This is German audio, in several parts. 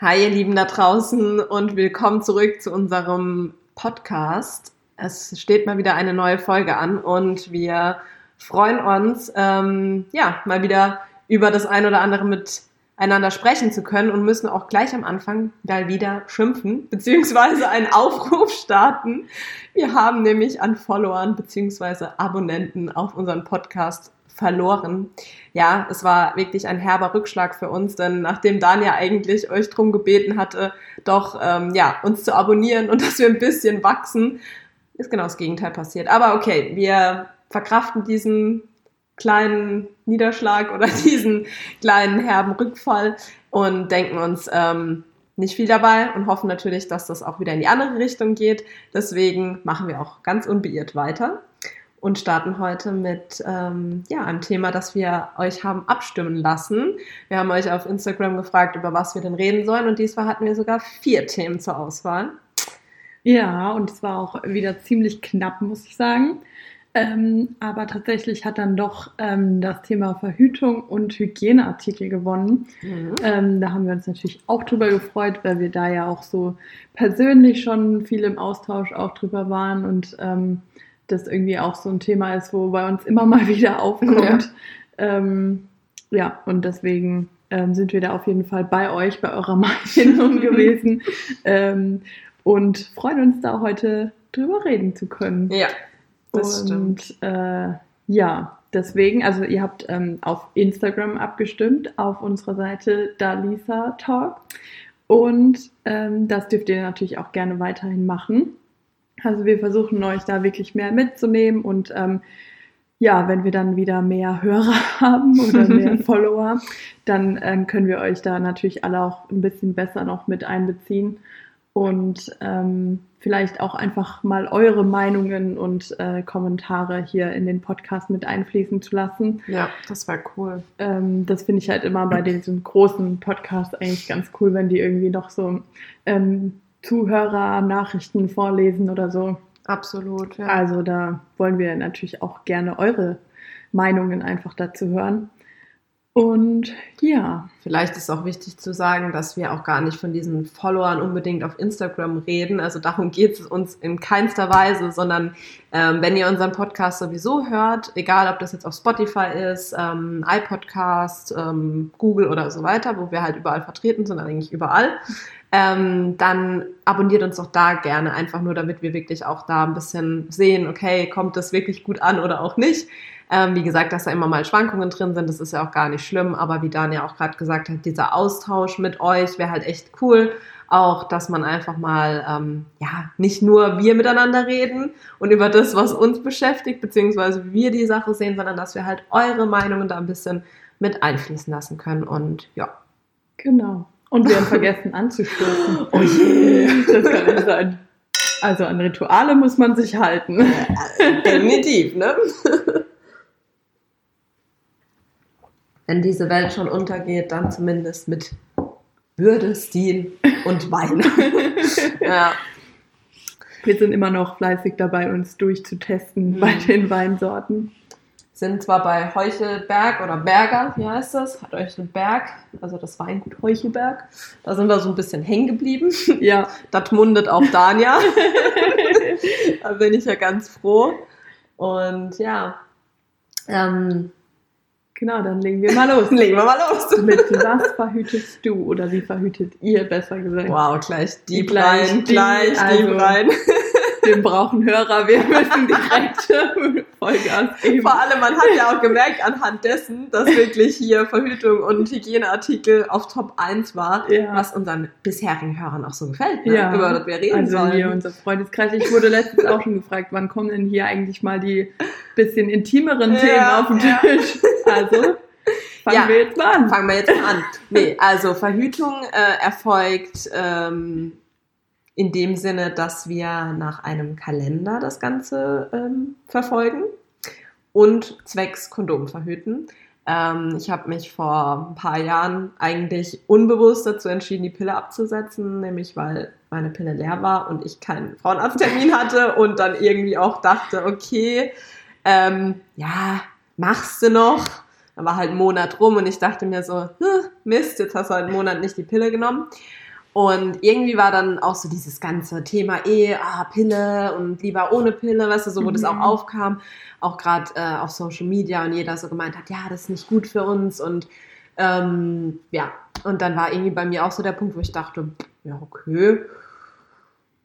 Hi, ihr Lieben da draußen und willkommen zurück zu unserem Podcast. Es steht mal wieder eine neue Folge an und wir freuen uns, ähm, ja, mal wieder über das ein oder andere miteinander sprechen zu können und müssen auch gleich am Anfang mal wieder schimpfen, beziehungsweise einen Aufruf starten. Wir haben nämlich an Followern beziehungsweise Abonnenten auf unseren Podcast verloren. Ja, es war wirklich ein herber Rückschlag für uns, denn nachdem Daniel eigentlich euch drum gebeten hatte, doch ähm, ja uns zu abonnieren und dass wir ein bisschen wachsen, ist genau das Gegenteil passiert. Aber okay, wir verkraften diesen kleinen Niederschlag oder diesen kleinen herben Rückfall und denken uns ähm, nicht viel dabei und hoffen natürlich, dass das auch wieder in die andere Richtung geht. Deswegen machen wir auch ganz unbeirrt weiter und starten heute mit ähm, ja, einem Thema, das wir euch haben abstimmen lassen. Wir haben euch auf Instagram gefragt, über was wir denn reden sollen und diesmal hatten wir sogar vier Themen zur Auswahl. Ja, und es war auch wieder ziemlich knapp, muss ich sagen. Ähm, aber tatsächlich hat dann doch ähm, das Thema Verhütung und Hygieneartikel gewonnen. Mhm. Ähm, da haben wir uns natürlich auch drüber gefreut, weil wir da ja auch so persönlich schon viel im Austausch auch drüber waren und ähm, das irgendwie auch so ein Thema ist, wo bei uns immer mal wieder aufkommt. Ja, ähm, ja und deswegen ähm, sind wir da auf jeden Fall bei euch, bei eurer Meinung gewesen und freuen uns da heute drüber reden zu können. Ja, das und, stimmt. Äh, ja, deswegen, also ihr habt ähm, auf Instagram abgestimmt, auf unserer Seite Dalisa Talk. Und ähm, das dürft ihr natürlich auch gerne weiterhin machen. Also wir versuchen euch da wirklich mehr mitzunehmen und ähm, ja, wenn wir dann wieder mehr Hörer haben oder mehr Follower, dann ähm, können wir euch da natürlich alle auch ein bisschen besser noch mit einbeziehen und ähm, vielleicht auch einfach mal eure Meinungen und äh, Kommentare hier in den Podcast mit einfließen zu lassen. Ja, das war cool. Ähm, das finde ich halt immer bei diesen großen Podcasts eigentlich ganz cool, wenn die irgendwie noch so ähm, Zuhörer Nachrichten vorlesen oder so. Absolut, ja. Also da wollen wir natürlich auch gerne eure Meinungen einfach dazu hören. Und ja. Vielleicht ist auch wichtig zu sagen, dass wir auch gar nicht von diesen Followern unbedingt auf Instagram reden. Also darum geht es uns in keinster Weise, sondern ähm, wenn ihr unseren Podcast sowieso hört, egal ob das jetzt auf Spotify ist, ähm, iPodcast, ähm, Google oder so weiter, wo wir halt überall vertreten sind, eigentlich überall, ähm, dann abonniert uns doch da gerne, einfach nur damit wir wirklich auch da ein bisschen sehen, okay, kommt das wirklich gut an oder auch nicht. Ähm, wie gesagt, dass da immer mal Schwankungen drin sind, das ist ja auch gar nicht schlimm, aber wie Daniel auch gerade gesagt hat, dieser Austausch mit euch wäre halt echt cool. Auch, dass man einfach mal, ähm, ja, nicht nur wir miteinander reden und über das, was uns beschäftigt, beziehungsweise wir die Sache sehen, sondern dass wir halt eure Meinungen da ein bisschen mit einfließen lassen können und ja. Genau. Und wir haben vergessen anzustoßen. Oh je, das kann nicht sein. Also an Rituale muss man sich halten. Definitiv, ne? Wenn diese Welt schon untergeht, dann zumindest mit Würde, Stil und Wein. ja. Wir sind immer noch fleißig dabei, uns durchzutesten mhm. bei den Weinsorten sind zwar bei Heuchelberg oder Berger, wie heißt das? Hat Heuchelberg, also das Weingut Heuchelberg. Da sind wir so ein bisschen hängen geblieben. Ja. Das mundet auch Dania. da bin ich ja ganz froh. Und ja. Ähm, genau, dann legen wir mal los. legen wir mal los. Mit was verhütest du oder wie verhütet ihr, besser gesagt? Wow, gleich die rein, gleich also, die rein wir brauchen Hörer, wir müssen direkt Vollgas geben. Vor allem, man hat ja auch gemerkt anhand dessen, dass wirklich hier Verhütung und Hygieneartikel auf Top 1 war, ja. was unseren bisherigen Hörern auch so gefällt, ne? ja. über das wir reden also sollen. hier unser Freundeskreis. Ich wurde letztens auch schon gefragt, wann kommen denn hier eigentlich mal die bisschen intimeren ja, Themen auf den Tisch? Also Fangen ja, wir jetzt mal an. Fangen wir jetzt mal an. Nee, also Verhütung äh, erfolgt ähm, in dem Sinne, dass wir nach einem Kalender das Ganze ähm, verfolgen und zwecks Kondom verhüten. Ähm, ich habe mich vor ein paar Jahren eigentlich unbewusst dazu entschieden, die Pille abzusetzen, nämlich weil meine Pille leer war und ich keinen Frauenarzttermin hatte und dann irgendwie auch dachte, okay, ähm, ja, machst du noch, dann war halt ein Monat rum und ich dachte mir so, Mist, jetzt hast du halt einen Monat nicht die Pille genommen. Und irgendwie war dann auch so dieses ganze Thema eh, ah, Pille und lieber ohne Pille, weißt du, so wo mhm. das auch aufkam, auch gerade äh, auf Social Media und jeder so gemeint hat, ja, das ist nicht gut für uns und ähm, ja, und dann war irgendwie bei mir auch so der Punkt, wo ich dachte, ja, okay,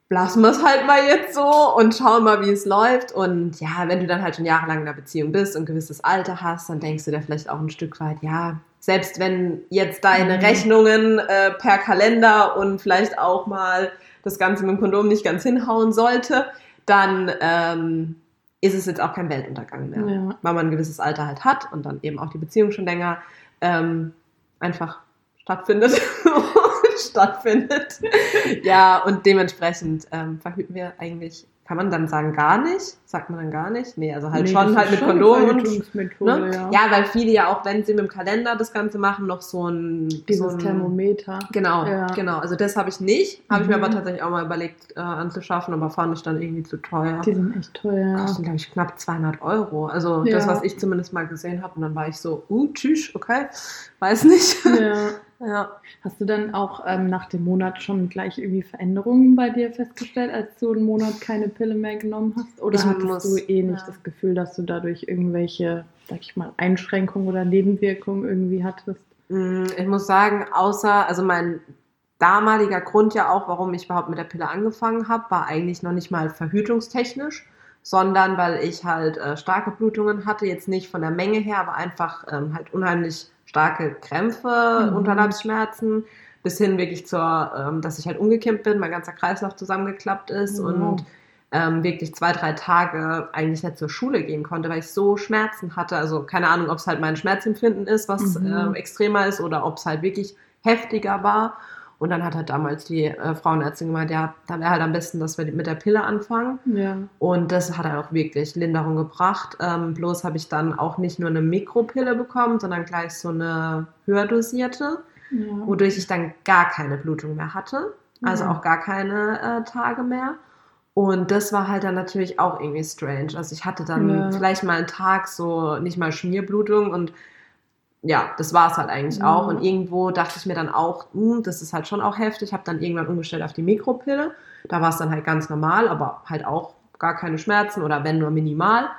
lassen wir es halt mal jetzt so und schauen mal, wie es läuft. Und ja, wenn du dann halt schon jahrelang in einer Beziehung bist und ein gewisses Alter hast, dann denkst du dir vielleicht auch ein Stück weit, ja, selbst wenn jetzt deine mhm. Rechnungen äh, per Kalender und vielleicht auch mal das Ganze mit dem Kondom nicht ganz hinhauen sollte, dann ähm, ist es jetzt auch kein Weltuntergang mehr, ja. weil man ein gewisses Alter halt hat und dann eben auch die Beziehung schon länger ähm, einfach stattfindet. stattfindet. Ja, und dementsprechend ähm, verhüten wir eigentlich kann man dann sagen gar nicht? Sagt man dann gar nicht? Nee, also halt nee, schon halt mit Kondom und ne? ja. ja. weil viele ja auch, wenn sie mit dem Kalender das Ganze machen, noch so ein dieses so ein, Thermometer. Genau, ja. genau. Also das habe ich nicht, habe mhm. ich mir aber tatsächlich auch mal überlegt äh, anzuschaffen, aber fand ich dann irgendwie zu teuer. Die sind echt teuer. Kosten glaube ich knapp 200 Euro. Also ja. das, was ich zumindest mal gesehen habe, und dann war ich so, uh, tschüss, okay, weiß nicht. Ja. Ja. Hast du dann auch ähm, nach dem Monat schon gleich irgendwie Veränderungen bei dir festgestellt, als du einen Monat keine Pille mehr genommen hast? Oder ich hattest muss, du eh nicht ja. das Gefühl, dass du dadurch irgendwelche, sag ich mal, Einschränkungen oder Nebenwirkungen irgendwie hattest? Mm, ich muss sagen, außer, also mein damaliger Grund ja auch, warum ich überhaupt mit der Pille angefangen habe, war eigentlich noch nicht mal verhütungstechnisch, sondern weil ich halt äh, starke Blutungen hatte, jetzt nicht von der Menge her, aber einfach ähm, halt unheimlich starke Krämpfe, mhm. Unterleibsschmerzen, bis hin wirklich zur, ähm, dass ich halt umgekippt bin, mein ganzer Kreislauf zusammengeklappt ist mhm. und ähm, wirklich zwei, drei Tage eigentlich nicht zur Schule gehen konnte, weil ich so Schmerzen hatte. Also keine Ahnung, ob es halt mein Schmerzempfinden ist, was mhm. äh, extremer ist, oder ob es halt wirklich heftiger war. Und dann hat halt damals die äh, Frauenärztin gemeint, ja, dann wäre halt am besten, dass wir mit der Pille anfangen. Ja. Und das hat halt auch wirklich Linderung gebracht. Ähm, bloß habe ich dann auch nicht nur eine Mikropille bekommen, sondern gleich so eine höher dosierte, ja. wodurch ich dann gar keine Blutung mehr hatte. Also ja. auch gar keine äh, Tage mehr. Und das war halt dann natürlich auch irgendwie strange. Also ich hatte dann vielleicht mal einen Tag so nicht mal Schmierblutung und ja, das war es halt eigentlich mhm. auch. Und irgendwo dachte ich mir dann auch, mh, hm, das ist halt schon auch heftig. Ich habe dann irgendwann umgestellt auf die Mikropille. Da war es dann halt ganz normal, aber halt auch gar keine Schmerzen oder wenn nur minimal.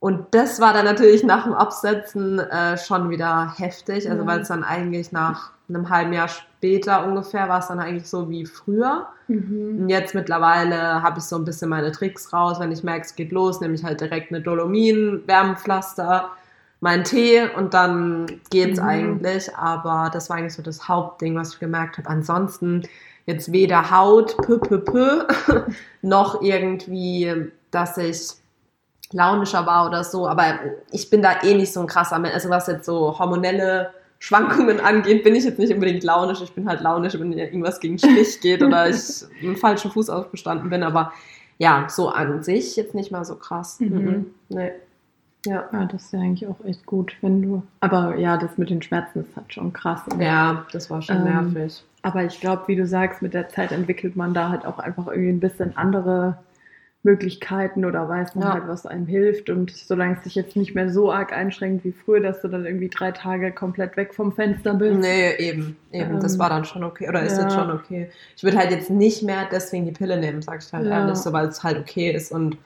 Und das war dann natürlich nach dem Absetzen äh, schon wieder heftig. Also mhm. weil es dann eigentlich nach einem halben Jahr später ungefähr war es dann eigentlich so wie früher. Mhm. Und jetzt mittlerweile habe ich so ein bisschen meine Tricks raus. Wenn ich merke, es geht los, nehme ich halt direkt eine Dolomin, Wärmepflaster meinen Tee und dann geht's mhm. eigentlich. Aber das war eigentlich so das Hauptding, was ich gemerkt habe. Ansonsten jetzt weder Haut, pö, pö, pö, noch irgendwie, dass ich launischer war oder so. Aber ich bin da eh nicht so ein krasser Mensch. Also was jetzt so hormonelle Schwankungen angeht, bin ich jetzt nicht unbedingt launisch. Ich bin halt launisch, wenn irgendwas gegen Stich geht oder ich einen falschen Fuß aufgestanden bin. Aber ja, so an sich jetzt nicht mal so krass. Mhm. Mhm. Nee. Ja. ja, das ist ja eigentlich auch echt gut, wenn du. Aber ja, das mit den Schmerzen ist halt schon krass. Und, ja, das war schon ähm, nervig. Aber ich glaube, wie du sagst, mit der Zeit entwickelt man da halt auch einfach irgendwie ein bisschen andere Möglichkeiten oder weiß man ja. halt, was einem hilft. Und solange es dich jetzt nicht mehr so arg einschränkt wie früher, dass du dann irgendwie drei Tage komplett weg vom Fenster bist. Nee, eben, eben. Ähm, das war dann schon okay. Oder ist ja. jetzt schon okay. Ich würde halt jetzt nicht mehr deswegen die Pille nehmen, sag ich halt ja. ehrlich, so weil es halt okay ist und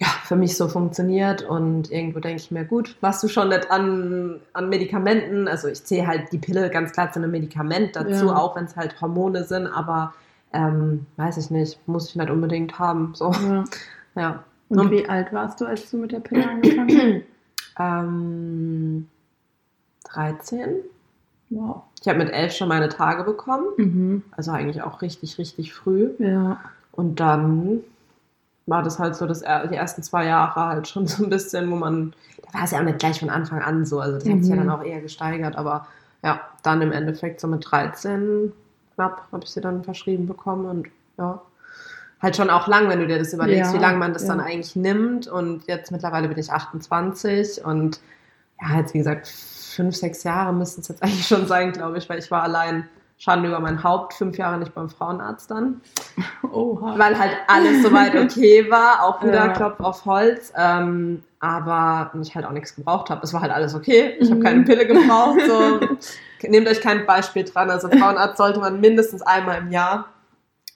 ja, für mich so funktioniert und irgendwo denke ich mir, gut, was du schon nicht an, an Medikamenten, also ich zähle halt die Pille ganz klar zu einem Medikament dazu, ja. auch wenn es halt Hormone sind, aber ähm, weiß ich nicht, muss ich nicht unbedingt haben. So. Ja. ja. Und, und, wie alt warst du, als du mit der Pille angefangen hast? ähm, 13. Wow. Ich habe mit elf schon meine Tage bekommen. Mhm. Also eigentlich auch richtig, richtig früh. Ja. Und dann war das halt so, dass die ersten zwei Jahre halt schon so ein bisschen, wo man, da war es ja auch nicht gleich von Anfang an so, also das mhm. hat sich ja dann mhm. auch eher gesteigert, aber ja, dann im Endeffekt so mit 13 knapp habe ich sie dann verschrieben bekommen und ja, halt schon auch lang, wenn du dir das überlegst, ja, wie lange man das ja. dann eigentlich nimmt und jetzt mittlerweile bin ich 28 und ja, jetzt wie gesagt, fünf, sechs Jahre müssten es jetzt eigentlich schon sein, glaube ich, weil ich war allein Schande über mein Haupt, fünf Jahre nicht beim Frauenarzt dann. Oha. Weil halt alles soweit okay war, auch wieder ja. Klopf auf Holz. Ähm, aber ich halt auch nichts gebraucht habe. Es war halt alles okay. Ich habe Mhm. keine Pille gebraucht. So. Nehmt euch kein Beispiel dran. Also Frauenarzt sollte man mindestens einmal im Jahr,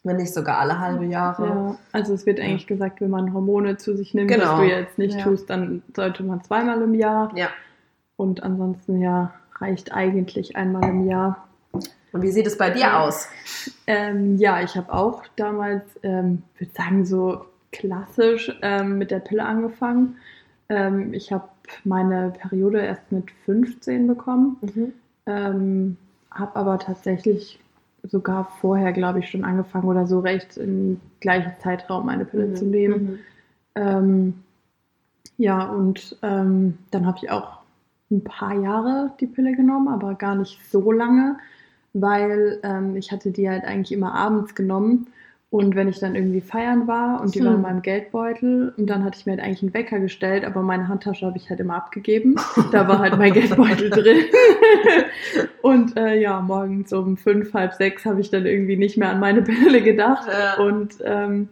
wenn nicht sogar alle halbe Jahre. Ja, also es wird eigentlich gesagt, wenn man Hormone zu sich nimmt, Genau. was du jetzt nicht Ja. tust, dann sollte man zweimal im Jahr. Ja. Und ansonsten ja, reicht eigentlich einmal im Jahr. Und wie sieht es bei dir aus? Ähm, ja, ich habe auch damals, ähm, würde sagen, so klassisch ähm, mit der Pille angefangen. Ähm, ich habe meine Periode erst mit 15 bekommen, ähm, habe aber tatsächlich sogar vorher, glaube ich, schon angefangen oder so recht im gleichen Zeitraum eine Pille Mhm. zu nehmen. Mhm. Ähm, ja, und ähm, dann habe ich auch ein paar Jahre die Pille genommen, aber gar nicht so lange, weil ähm, ich hatte die halt eigentlich immer abends genommen. Und wenn ich dann irgendwie feiern war und die Hm. war in meinem Geldbeutel und dann hatte ich mir halt eigentlich einen Wecker gestellt, aber meine Handtasche habe ich halt immer abgegeben. Da war halt mein Geldbeutel drin. und äh, ja, morgens um fünf, halb sechs habe ich dann irgendwie nicht mehr an meine Pille gedacht. Ja. Und ähm,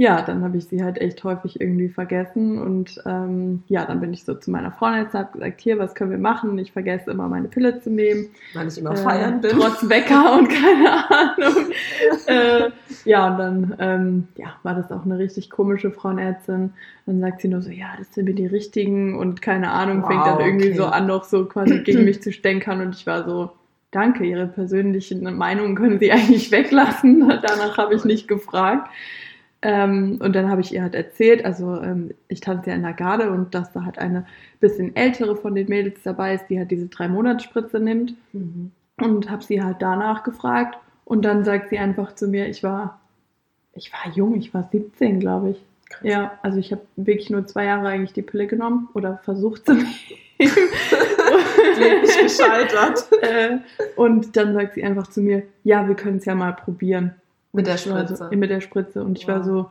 ja, dann habe ich sie halt echt häufig irgendwie vergessen. Und ähm, ja, dann bin ich so zu meiner Freundin und habe gesagt, hier, was können wir machen? Ich vergesse immer meine Pille zu nehmen. Weil ich immer Äh, feiern bin. Trotz Wecker und keine Ahnung. äh, ja, und dann ähm, ja, war das auch eine richtig komische Frauenärztin. Dann sagt sie nur so, ja, das sind mir die richtigen und keine Ahnung, fängt dann Wow, irgendwie okay. so an, noch so quasi gegen mich zu stänkern. Und ich war so, danke, Ihre persönlichen Meinungen können Sie eigentlich weglassen. Danach habe ich nicht gefragt. Ähm, und dann habe ich ihr halt erzählt, also ähm, ich tanze ja in der Garde und dass da halt eine bisschen ältere von den Mädels dabei ist, die halt diese drei Monatsspritze nimmt Mhm. und habe sie halt danach gefragt und dann sagt sie einfach zu mir, ich war, ich war jung, ich war 17, glaube ich. Krass. Ja, also ich habe wirklich nur zwei Jahre eigentlich die Pille genommen oder versucht zu nehmen. Kläglich gescheitert. äh, und dann sagt sie einfach zu mir, ja, wir können es ja mal probieren. Mit der Ich war Spritze. So, mit der Spritze. Und ich war Wow. so,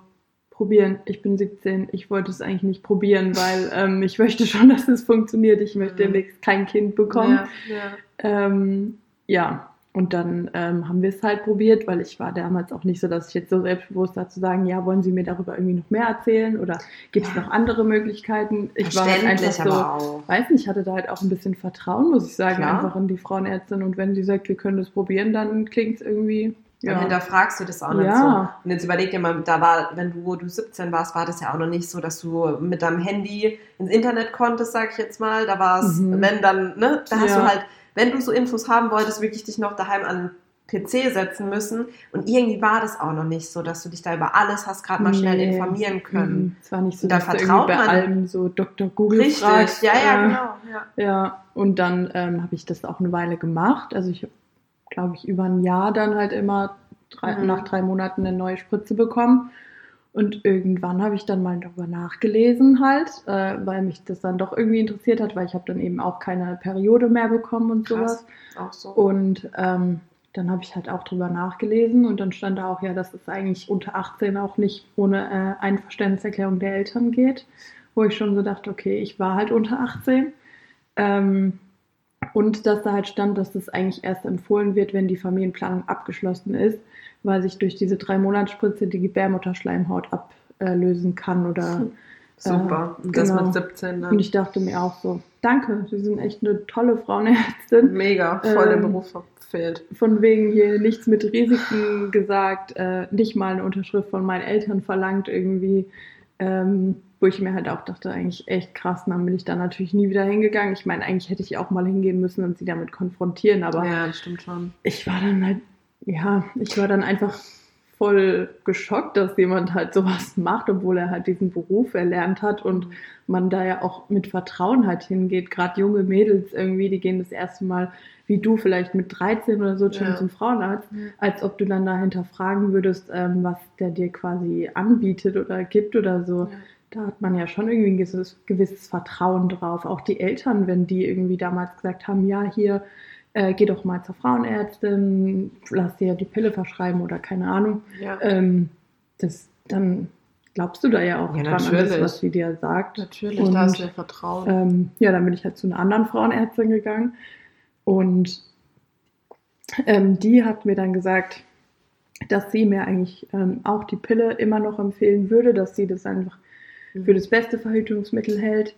probieren. Ich bin 17. Ich wollte es eigentlich nicht probieren, weil ähm, ich möchte schon, dass es funktioniert. Ich möchte Mhm. demnächst kein Kind bekommen. Ja, ja. Ähm, ja, und dann ähm, haben wir es halt probiert, weil ich war damals auch nicht so, dass ich jetzt so selbstbewusst war zu sagen, ja, wollen Sie mir darüber irgendwie noch mehr erzählen oder gibt es Ja. noch andere Möglichkeiten? Ich war halt einfach so, weiß nicht, ich hatte da halt auch ein bisschen Vertrauen, muss ich sagen, Klar. einfach in die Frauenärztin und wenn sie sagt, wir können das probieren, dann klingt es irgendwie, Dann ja. hinterfragst du das auch nicht Ja. so. Und jetzt überleg dir mal, da war, wenn du, wo du 17 warst, war das ja auch noch nicht so, dass du mit deinem Handy ins Internet konntest, sag ich jetzt mal. Da war es, Mhm. wenn dann, ne, da hast Ja. du halt, wenn du so Infos haben wolltest, wirklich dich noch daheim an PC setzen müssen. Und irgendwie war das auch noch nicht so, dass du dich da über alles hast gerade mal schnell Nee. informieren können. Mhm. Es war nicht so, Da dass du vertraut bei man- allem so Dr. Google Richtig, fragst. ja, ja, äh, genau. Ja. Ja, und dann ähm, habe ich das auch eine Weile gemacht. Also ich habe, glaube ich, über ein Jahr dann halt immer drei, Mhm. nach drei Monaten eine neue Spritze bekommen. Und irgendwann habe ich dann mal darüber nachgelesen halt, äh, weil mich das dann doch irgendwie interessiert hat, weil ich habe dann eben auch keine Periode mehr bekommen und sowas. Krass. Auch so. Und ähm, dann habe ich halt auch drüber nachgelesen und dann stand da auch ja, dass es eigentlich unter 18 auch nicht ohne äh, Einverständniserklärung der Eltern geht, wo ich schon so dachte, okay, ich war halt unter 18. Ähm, und dass da halt stand, dass das eigentlich erst empfohlen wird, wenn die Familienplanung abgeschlossen ist, weil sich durch diese drei Monatsspritze die Gebärmutterschleimhaut ablösen kann oder Super. äh, das genau. mit 17 dann. und ich dachte mir auch so, danke, Sie sind echt eine tolle Frauenärztin. Mega, voll Ähm, Beruf verfehlt. von wegen hier nichts mit Risiken gesagt, äh, nicht mal eine Unterschrift von meinen Eltern verlangt irgendwie, ähm, wo ich mir halt auch dachte, eigentlich echt krass, und dann bin ich da natürlich nie wieder hingegangen. Ich meine, eigentlich hätte ich auch mal hingehen müssen und sie damit konfrontieren, aber Ja, das stimmt schon. ich war dann halt, ja, ich war dann einfach voll geschockt, dass jemand halt sowas macht, obwohl er halt diesen Beruf erlernt hat und man da ja auch mit Vertrauen halt hingeht. Gerade junge Mädels irgendwie, die gehen das erste Mal, wie du vielleicht mit 13 oder so schon Ja. zum Frauenarzt, Ja. als ob du dann dahinter fragen würdest, ähm, was der dir quasi anbietet oder gibt oder so. Da hat man ja schon irgendwie ein gewisses, gewisses Vertrauen drauf. Auch die Eltern, wenn die irgendwie damals gesagt haben, ja, hier, äh, geh doch mal zur Frauenärztin, lass dir die Pille verschreiben oder keine Ahnung. Ja. Ähm, das, dann glaubst du da ja auch Ja, dran an das, natürlich. was sie dir sagt. Natürlich, Und, da hast du ja Vertrauen. Ähm, ja, dann bin ich halt zu einer anderen Frauenärztin gegangen und ähm, die hat mir dann gesagt, dass sie mir eigentlich ähm, auch die Pille immer noch empfehlen würde, dass sie das einfach für das beste Verhütungsmittel hält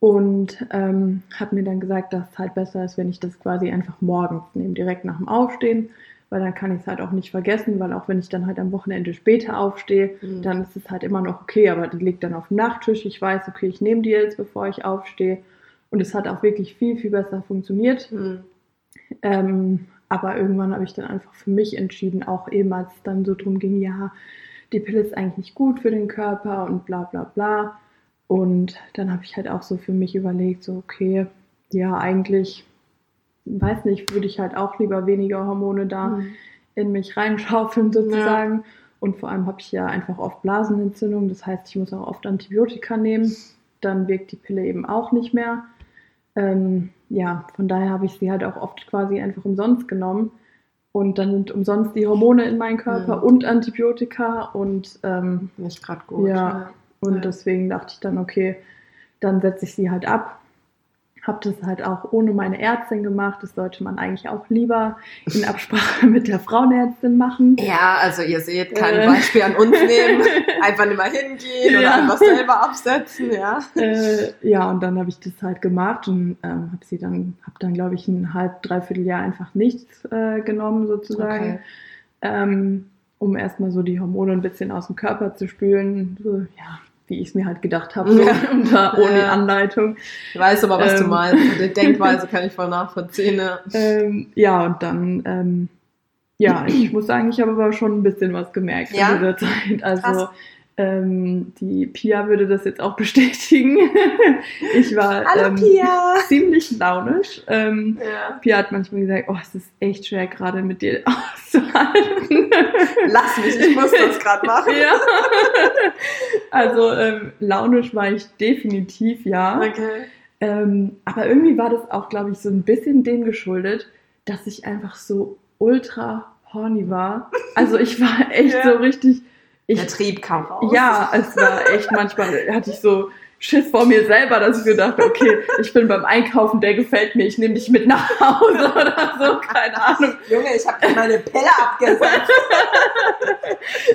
Und ähm, hat mir dann gesagt, dass es halt besser ist, wenn ich das quasi einfach morgens nehme, direkt nach dem Aufstehen, weil dann kann ich es halt auch nicht vergessen, weil auch wenn ich dann halt am Wochenende später aufstehe, Mhm. dann ist es halt immer noch okay, aber die liegt dann auf dem Nachttisch. Ich weiß, okay, ich nehme die jetzt, bevor ich aufstehe. Und es hat auch wirklich viel, viel besser funktioniert. Mhm. Ähm, aber irgendwann habe ich dann einfach für mich entschieden, auch eben als es dann so drum ging, ja, die Pille ist eigentlich nicht gut für den Körper und bla bla bla. Und dann habe ich halt auch so für mich überlegt, so, okay, ja, eigentlich, weiß nicht, würde ich halt auch lieber weniger Hormone da Mhm. in mich reinschaufeln sozusagen. Und vor allem habe ich ja einfach oft Blasenentzündung, das heißt, ich muss auch oft Antibiotika nehmen. Dann wirkt die Pille eben auch nicht mehr. Ähm, ja, von daher habe ich sie halt auch oft quasi einfach umsonst genommen. Und dann sind umsonst die Hormone in meinen Körper Mhm. und Antibiotika. Und, ähm, Nicht gerade gut. Ja. und Ja. deswegen dachte ich dann, okay, dann setze ich sie halt ab. Habe das halt auch ohne meine Ärztin gemacht. Das sollte man eigentlich auch lieber in Absprache mit der Frauenärztin machen. Ja, also ihr seht, kein Äh. Beispiel an uns nehmen. Einfach nicht mal hingehen oder Ja. einfach selber absetzen, ja. äh, ja, und dann habe ich das halt gemacht und ähm, habe sie dann, habe dann glaube ich ein halb, dreiviertel Jahr einfach nichts äh, genommen sozusagen, Okay. ähm, um erstmal so die Hormone ein bisschen aus dem Körper zu spülen, so, ja, wie ich es mir halt gedacht habe, so, Ja. unter, ohne Ja. Anleitung. Ich weiß aber, was du Ähm. meinst. Die Denkweise kann ich voll nachvollziehen. Ja. Ähm, ja, und dann, ähm, ja, ich muss sagen, ich habe aber schon ein bisschen was gemerkt Ja? in dieser Zeit. Also Krass. Ähm, die Pia würde das jetzt auch bestätigen. ich war Hallo ähm, Pia! ziemlich launisch. Ähm, Ja. Pia hat manchmal gesagt, oh, es ist echt schwer, gerade mit dir auszuhalten. Lass mich, ich muss das gerade machen. ja. Also ähm, launisch war ich definitiv, ja. Okay. Ähm, aber irgendwie war das auch, glaube ich, so ein bisschen dem geschuldet, dass ich einfach so ultra horny war. Also ich war echt Ja. so richtig. Ich, Der Trieb kam raus. ja, es war echt, manchmal hatte ich so Schiss vor mir selber, dass ich mir dachte, okay, ich bin beim Einkaufen, der gefällt mir, ich nehme dich mit nach Hause oder so, keine Ahnung. Junge, ich habe meine Pille abgesetzt.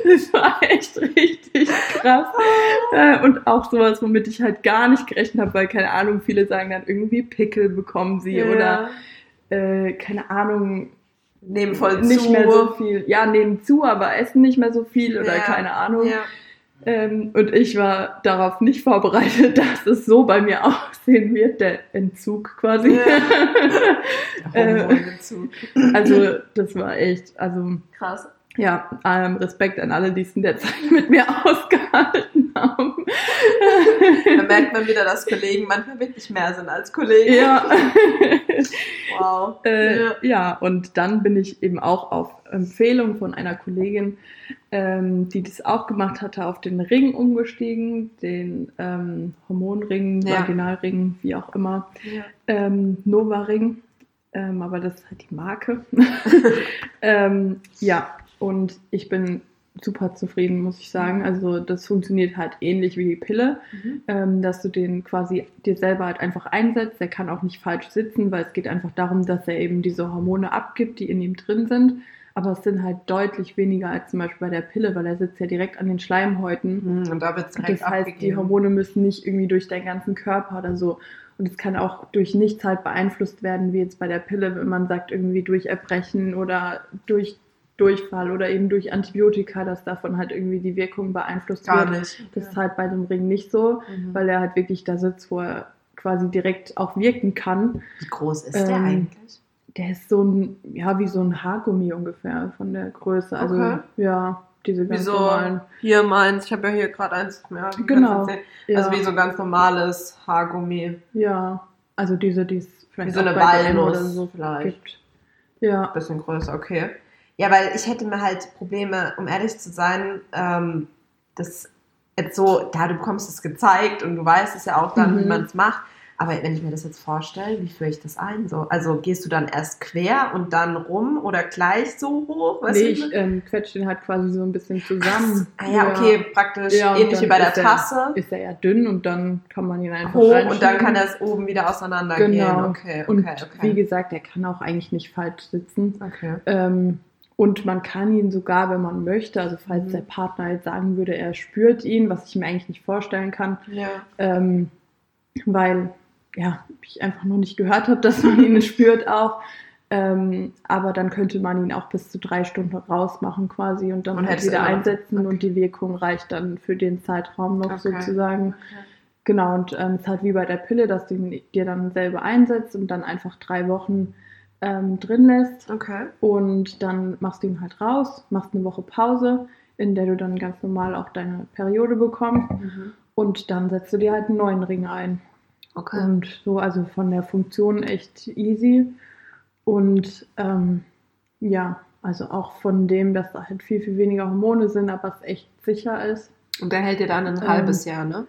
Das war echt richtig krass. Äh, Und auch sowas, womit ich halt gar nicht gerechnet habe, weil, keine Ahnung, viele sagen dann irgendwie Pickel bekommen sie oder äh, keine Ahnung, nehmen voll nicht zu. mehr so viel. Ja, nehmen zu, aber essen nicht mehr so viel oder Ja. keine Ahnung. Ja. Ähm, und ich war darauf nicht vorbereitet, dass es so bei mir aussehen wird, der Entzug quasi. Der Äh, also das war echt, also Krass. Ja, ähm, Respekt an alle, die es in der Zeit mit mir ausgehalten haben. Da merkt man wieder, dass Kollegen manchmal wirklich mehr sind als Kollegen. ja. Wow. Äh, Ja. ja. und dann bin ich eben auch auf Empfehlung von einer Kollegin, ähm, die das auch gemacht hatte, auf den Ring umgestiegen, den ähm, Hormonring, Ja. Vaginalring, wie auch immer, Ja. ähm, Nova Ring, ähm, aber das ist halt die Marke. ähm, ja, und ich bin super zufrieden, muss ich sagen. Also das funktioniert halt ähnlich wie die Pille Mhm. ähm, dass du den quasi dir selber halt einfach einsetzt. Der kann auch nicht falsch sitzen, weil es geht einfach darum, dass er eben diese Hormone abgibt, die in ihm drin sind. Aber es sind halt deutlich weniger als zum Beispiel bei der Pille, weil er sitzt ja direkt an den Schleimhäuten. Mhm, Und da wird es direkt Das heißt, die abgegeben. Hormone müssen nicht irgendwie durch deinen ganzen Körper oder so. Und es kann auch durch nichts halt beeinflusst werden, wie jetzt bei der Pille, wenn man sagt, irgendwie durch Erbrechen oder durch Durchfall oder eben durch Antibiotika, dass davon halt irgendwie die Wirkung beeinflusst Gar wird. nicht. Das ist halt bei dem Ring nicht so Mhm. weil er halt wirklich da sitzt, wo er quasi direkt auch wirken kann. Wie groß ist der Ähm, eigentlich? Der ist so ein, ja, wie so ein Haargummi ungefähr von der Größe. Also, Okay. ja, diese ganz Wieso? normalen. Hier meins, ich habe ja hier gerade eins mehr. Genau. Ja, Also wie so ein ganz normales Haargummi. ja, also diese, die es Wie vielleicht so auch eine bei DM Walnuss vielleicht. gibt. Ja, Bisschen größer, okay. Ja, weil ich hätte mir halt Probleme, um ehrlich zu sein, ähm, das jetzt so, da du bekommst es gezeigt und du weißt es ja auch dann, Mhm. wie man es macht. Aber wenn ich mir das jetzt vorstelle, wie führe ich das ein? So, also gehst du dann erst quer und dann rum oder gleich so hoch? Weißt nee, ich man- ähm, quetsche den halt quasi so ein bisschen zusammen. ah ja, okay, praktisch Ja, ähnlich wie bei der ist Tasse. Ist er ja dünn und dann kann man ihn einfach hoch und dann kann er es oben wieder auseinandergehen. Genau. Okay, okay, Und okay. wie gesagt, er kann auch eigentlich nicht falsch sitzen. okay. Ähm, und man kann ihn sogar, wenn man möchte, also falls Mhm. der Partner jetzt sagen würde, er spürt ihn, was ich mir eigentlich nicht vorstellen kann, Ja. ähm, weil ja, ich einfach noch nicht gehört habe, dass man ihn spürt auch. Ähm, aber dann könnte man ihn auch bis zu drei Stunden rausmachen quasi und dann Und halt wieder einsetzen okay. und die Wirkung reicht dann für den Zeitraum noch Okay. sozusagen. Genau, und ähm, es ist halt wie bei der Pille, dass du ihn dir dann selber einsetzt und dann einfach drei Wochen ähm, drin lässt. Okay. Und dann machst du ihn halt raus, machst eine Woche Pause, in der du dann ganz normal auch deine Periode bekommst. Mhm. Und dann setzt du dir halt einen neuen Ring ein. Okay. Und so, also von der Funktion echt easy. Und ähm, ja, also auch von dem, dass da halt viel, viel weniger Hormone sind, aber es echt sicher ist. Und der hält dir dann ein Ähm, halbes Jahr, ne?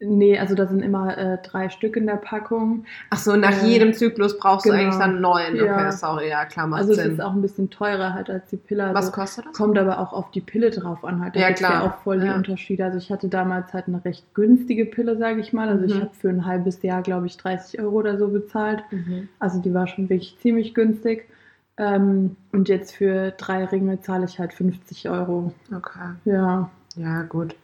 Nee, also da sind immer äh, drei Stück in der Packung. Ach so, nach äh, jedem Zyklus brauchst du genau. eigentlich dann einen neuen. Okay, Ja. sorry, ja, klar, macht Also es Sinn. ist auch ein bisschen teurer halt als die Pille. Also Was kostet das? Kommt aber auch auf die Pille drauf an. Halt. Da Ja, klar. ja auch voll die Ja. Unterschiede. Also ich hatte damals halt eine recht günstige Pille, sage ich mal. Also ich Mhm. habe für ein halbes Jahr, glaube ich, 30 Euro oder so bezahlt. Mhm. Also die war schon wirklich ziemlich günstig. Ähm, und jetzt für drei Ringe zahle ich halt 50 Euro. Okay. Ja, Ja, gut.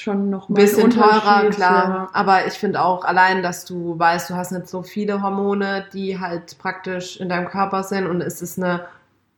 Schon noch Ein mal ein bisschen teurer, klar. Ja. Aber ich finde auch allein, dass du weißt, du hast nicht so viele Hormone, die halt praktisch in deinem Körper sind und es ist eine,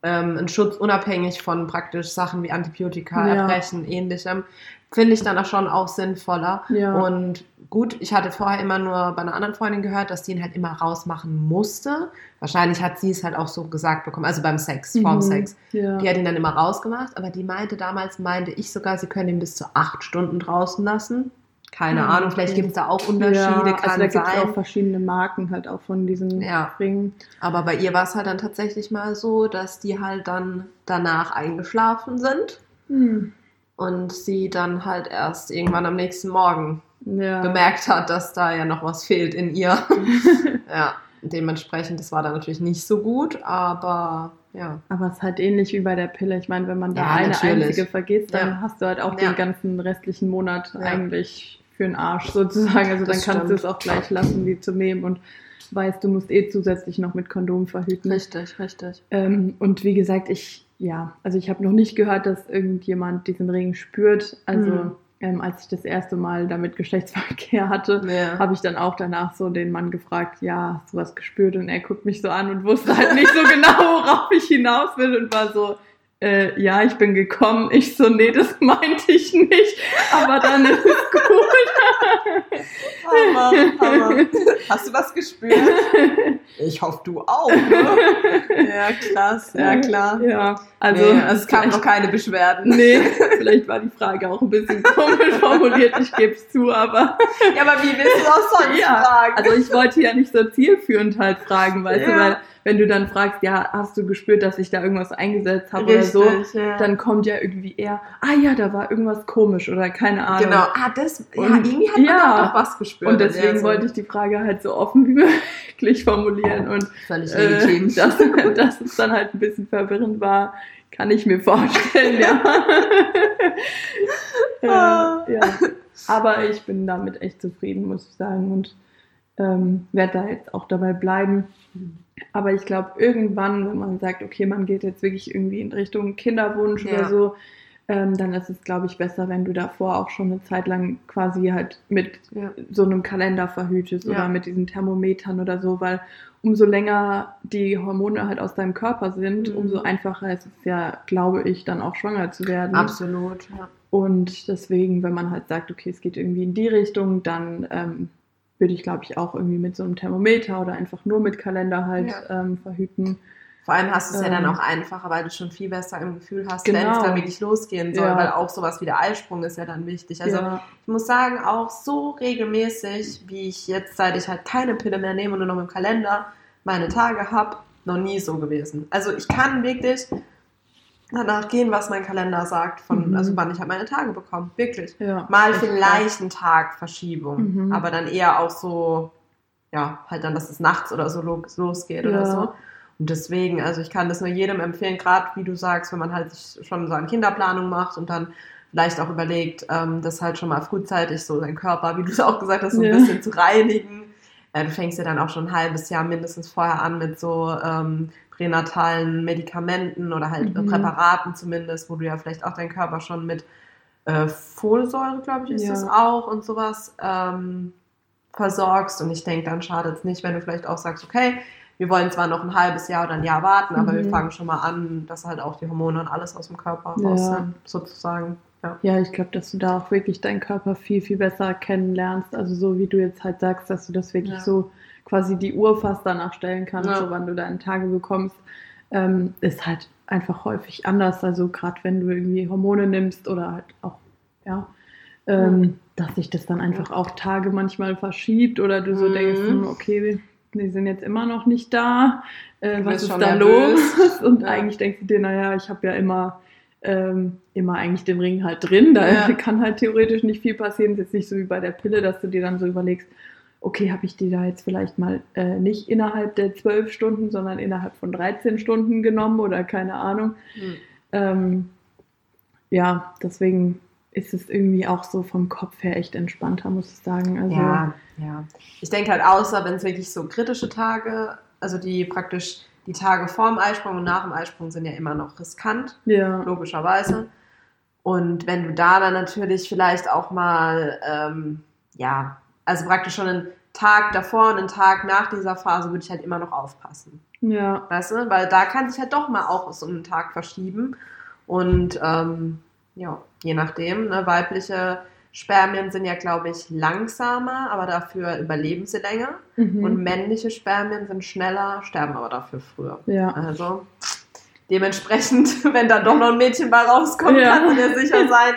ähm, ein Schutz unabhängig von praktisch Sachen wie Antibiotika, Ja. Erbrechen, ähnlichem. Finde ich dann auch schon auch sinnvoller. Ja. Und gut, ich hatte vorher immer nur bei einer anderen Freundin gehört, dass die ihn halt immer rausmachen musste. Wahrscheinlich hat sie es halt auch so gesagt bekommen, also beim Sex, vorm Mhm. Sex. Ja. Die hat ihn dann immer rausgemacht, aber die meinte damals, meinte ich sogar, sie können ihn bis zu acht Stunden draußen lassen. Keine Ah, Ahnung, vielleicht gibt es da auch Unterschiede, ja, kann also da gibt es auch verschiedene Marken halt auch von diesen Ja. Ringen. Aber bei ihr war es halt dann tatsächlich mal so, dass die halt dann danach eingeschlafen sind Hm. Und sie dann halt erst irgendwann am nächsten Morgen Ja. bemerkt hat, dass da ja noch was fehlt in ihr. ja, dementsprechend, das war dann natürlich nicht so gut, aber ja. Aber es ist halt ähnlich wie bei der Pille. Ich meine, wenn man da Ja, eine natürlich. einzige vergisst, dann Ja. hast du halt auch den ganzen restlichen Monat eigentlich für den Arsch sozusagen. Also dann Das kannst du es auch gleich lassen, die zu nehmen und weißt, du musst eh zusätzlich noch mit Kondom verhüten. Richtig, richtig. Ähm, und wie gesagt, ich, ja, also ich habe noch nicht gehört, dass irgendjemand diesen Ring spürt. Also Mhm. ähm, als ich das erste Mal damit Geschlechtsverkehr hatte, Ja. habe ich dann auch danach so den Mann gefragt, ja, hast du was gespürt? Und er guckt mich so an und wusste halt nicht so genau, worauf ich hinaus will und war so, äh, ja, ich bin gekommen. Ich so, nee, das meinte ich nicht, aber dann ist es gut. Hammer, Hammer. Hast du was gespürt? Ich hoffe, du auch, ne? Ja, krass, ja, klar. Ja, also, Also, nee, es kamen noch keine Beschwerden. Nee, vielleicht war die Frage auch ein bisschen komisch formuliert, ich gebe es zu, aber Ja, aber wie willst du auch sonst Ja, fragen? also ich wollte ja nicht so zielführend halt fragen, weißt du, Ja. weil wenn du dann fragst, ja, hast du gespürt, dass ich da irgendwas eingesetzt habe oder so, ja. dann kommt ja irgendwie eher, ah ja, da war irgendwas komisch oder keine Ahnung. Genau, ah, das, ja, Und- irgendwie hat man ja. da doch was gespürt. Und deswegen Ja, so. wollte ich die Frage halt so offen wie möglich formulieren und Völlig äh, legitim. dass, dass es dann halt ein bisschen verwirrend war, kann ich mir vorstellen, ja. Ah. äh, ja. Aber ich bin damit echt zufrieden, muss ich sagen, und ähm, werde da jetzt auch dabei bleiben. Aber ich glaube, irgendwann, wenn man sagt, okay, man geht jetzt wirklich irgendwie in Richtung Kinderwunsch Ja. oder so, ähm, dann ist es, glaube ich, besser, wenn du davor auch schon eine Zeit lang quasi halt mit ja. so einem Kalender verhütest Ja. oder mit diesen Thermometern oder so, weil umso länger die Hormone halt aus deinem Körper sind, Mhm. umso einfacher ist es ja, glaube ich, dann auch schwanger zu werden. Absolut. Ja. Und deswegen, wenn man halt sagt, okay, es geht irgendwie in die Richtung, dann ähm, würde ich, glaube ich, auch irgendwie mit so einem Thermometer oder einfach nur mit Kalender halt ähm, verhüten. Vor allem hast du es ja dann Ähm. auch einfacher, weil du schon viel besser im Gefühl hast, Genau. wenn es dann wirklich losgehen soll, Ja. weil auch sowas wie der Eisprung ist ja dann wichtig. Also ja, ich muss sagen, auch so regelmäßig, wie ich jetzt, seit ich halt keine Pille mehr nehme und nur noch im Kalender meine Tage habe, noch nie so gewesen. Also ich kann wirklich danach gehen, was mein Kalender sagt, von, Mhm. also wann ich halt meine Tage bekomme. Wirklich. ja. Mal vielleicht einen Tag Verschiebung, Mhm. aber dann eher auch so, ja, halt dann, dass es nachts oder so lo- losgeht oder Ja. so. Und deswegen, also ich kann das nur jedem empfehlen, gerade wie du sagst, wenn man halt sich schon so eine Kinderplanung macht und dann vielleicht auch überlegt, ähm, das halt schon mal frühzeitig so seinen Körper, wie du es auch gesagt hast, so ein Ja. bisschen zu reinigen. Äh, du fängst ja dann auch schon ein halbes Jahr mindestens vorher an mit so ähm, pränatalen Medikamenten oder halt Mhm. Präparaten zumindest, wo du ja vielleicht auch deinen Körper schon mit äh, Folsäure, glaube ich, ist Ja. das auch und sowas, ähm, versorgst. Und ich denke, dann schadet es nicht, wenn du vielleicht auch sagst, okay, wir wollen zwar noch ein halbes Jahr oder ein Jahr warten, aber Mhm. wir fangen schon mal an, dass halt auch die Hormone und alles aus dem Körper Ja. raus sind, sozusagen. Ja. Ja, ich glaube, dass du da auch wirklich deinen Körper viel, viel besser kennenlernst. Also so wie du jetzt halt sagst, dass du das wirklich Ja. so quasi die Uhr fast danach stellen kannst, Ja. so wann du deine Tage bekommst, ähm, ist halt einfach häufig anders. Also gerade wenn du irgendwie Hormone nimmst oder halt auch, ja, ähm, Mhm. dass sich das dann einfach auch Tage manchmal verschiebt oder du so Mhm. denkst, hm, okay, die sind jetzt immer noch nicht da, äh, was ist da nervös. los? Und Ja. eigentlich denkst du dir, naja, ich habe ja immer ähm, immer eigentlich den Ring halt drin. Da Ja. kann halt theoretisch nicht viel passieren. Es ist jetzt nicht so wie bei der Pille, dass du dir dann so überlegst, okay, habe ich die da jetzt vielleicht mal äh, nicht innerhalb der zwölf Stunden, sondern innerhalb von 13 Stunden genommen oder keine Ahnung. Hm. Ähm, ja, deswegen ist es irgendwie auch so vom Kopf her echt entspannter, muss ich sagen. Also, Ja, ja. Ich denke halt, außer wenn es wirklich so kritische Tage, also die praktisch die Tage vor dem Eisprung und nach dem Eisprung sind ja immer noch riskant, ja, logischerweise. Und wenn du da dann natürlich vielleicht auch mal, ähm, ja, also praktisch schon einen Tag davor und einen Tag nach dieser Phase würde ich halt immer noch aufpassen. ja, Weißt du? Weil da kann sich halt doch mal auch so einen Tag verschieben. Und ähm, ja, je nachdem, ne, weibliche Spermien sind ja, glaube ich, langsamer, aber dafür überleben sie länger. mhm. Und männliche Spermien sind schneller, sterben aber dafür früher. ja. Also dementsprechend, wenn da doch noch ein Mädchen bei rauskommt, Ja. kannst du dir sicher sein,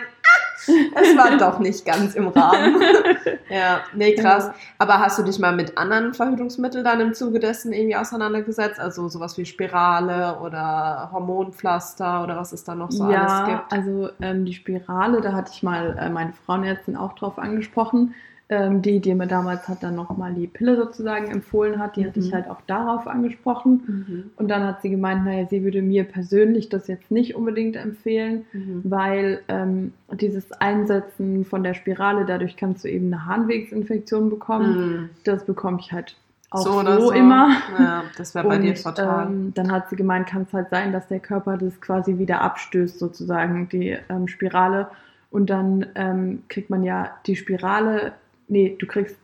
es war doch nicht ganz im Rahmen. ja, nee, krass. Ja. Aber hast du dich mal mit anderen Verhütungsmitteln dann im Zuge dessen irgendwie auseinandergesetzt? Also sowas wie Spirale oder Hormonpflaster oder was es da noch so alles ja, gibt? also ähm, die Spirale, da hatte ich mal äh, meine Frauenärztin auch drauf angesprochen. Ähm, die, die mir damals hat dann nochmal die Pille sozusagen empfohlen hat, die hatte ich Mhm. halt auch darauf angesprochen. Mhm. Und dann hat sie gemeint, naja, sie würde mir persönlich das jetzt nicht unbedingt empfehlen, Mhm. weil ähm, dieses Einsetzen von der Spirale, dadurch kannst du eben eine Harnwegsinfektion bekommen. Mhm. Das bekomme ich halt auch So so, oder so. immer. Ja, das wäre bei dir fatal. Ähm, dann hat sie gemeint, kann es halt sein, dass der Körper das quasi wieder abstößt, sozusagen, die ähm, Spirale. Und dann ähm, kriegt man ja die Spirale, nee, du kriegst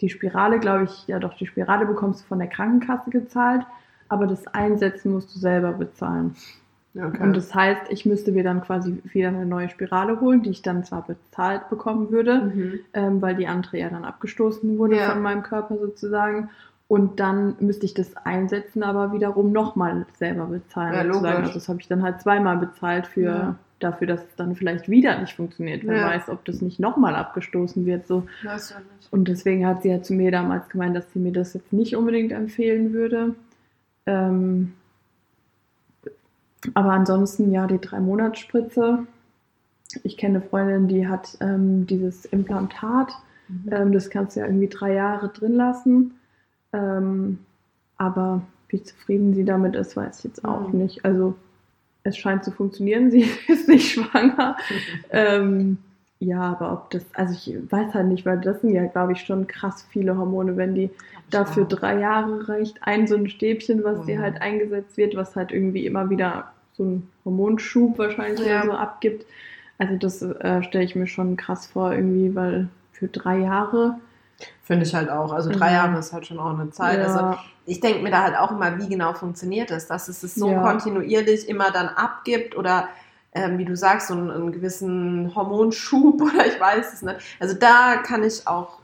die Spirale, glaube ich, ja doch, die Spirale bekommst du von der Krankenkasse gezahlt, aber das Einsetzen musst du selber bezahlen. okay. Und das heißt, ich müsste mir dann quasi wieder eine neue Spirale holen, die ich dann zwar bezahlt bekommen würde, mhm. ähm, weil die andere ja dann abgestoßen wurde Ja. von meinem Körper sozusagen. Und dann müsste ich das einsetzen, aber wiederum nochmal selber bezahlen. Ja, sozusagen. logisch. Also das habe ich dann halt zweimal bezahlt für Ja. Dafür, dass es dann vielleicht wieder nicht funktioniert. Wer Ja. weiß, ob das nicht nochmal abgestoßen wird. So. Und deswegen hat sie ja zu mir damals gemeint, dass sie mir das jetzt nicht unbedingt empfehlen würde. Ähm, aber ansonsten ja, die drei Monatsspritze. Ich kenne eine Freundin, die hat ähm, dieses Implantat. Mhm. Ähm, das kannst du ja irgendwie drei Jahre drin lassen. Ähm, aber wie zufrieden sie damit ist, weiß ich jetzt auch Mhm. nicht. Also es scheint zu funktionieren. Sie ist nicht schwanger. Ähm, ja, aber ob das, also ich weiß halt nicht, weil das sind ja, glaube ich, schon krass viele Hormone, wenn die dafür drei Jahre reicht, ein so ein Stäbchen, was dir Mhm. halt eingesetzt wird, was halt irgendwie immer wieder so einen Hormonschub wahrscheinlich Ja. so abgibt. Also das äh, stelle ich mir schon krass vor irgendwie, weil für drei Jahre. Finde ich halt auch. Also drei Mhm. Jahre ist halt schon auch eine Zeit. Also ja, ich denke mir da halt auch immer, wie genau funktioniert das, dass es es so Ja. kontinuierlich immer dann abgibt oder ähm, wie du sagst, so einen, einen gewissen Hormonschub oder ich weiß es nicht. Also da kann ich auch,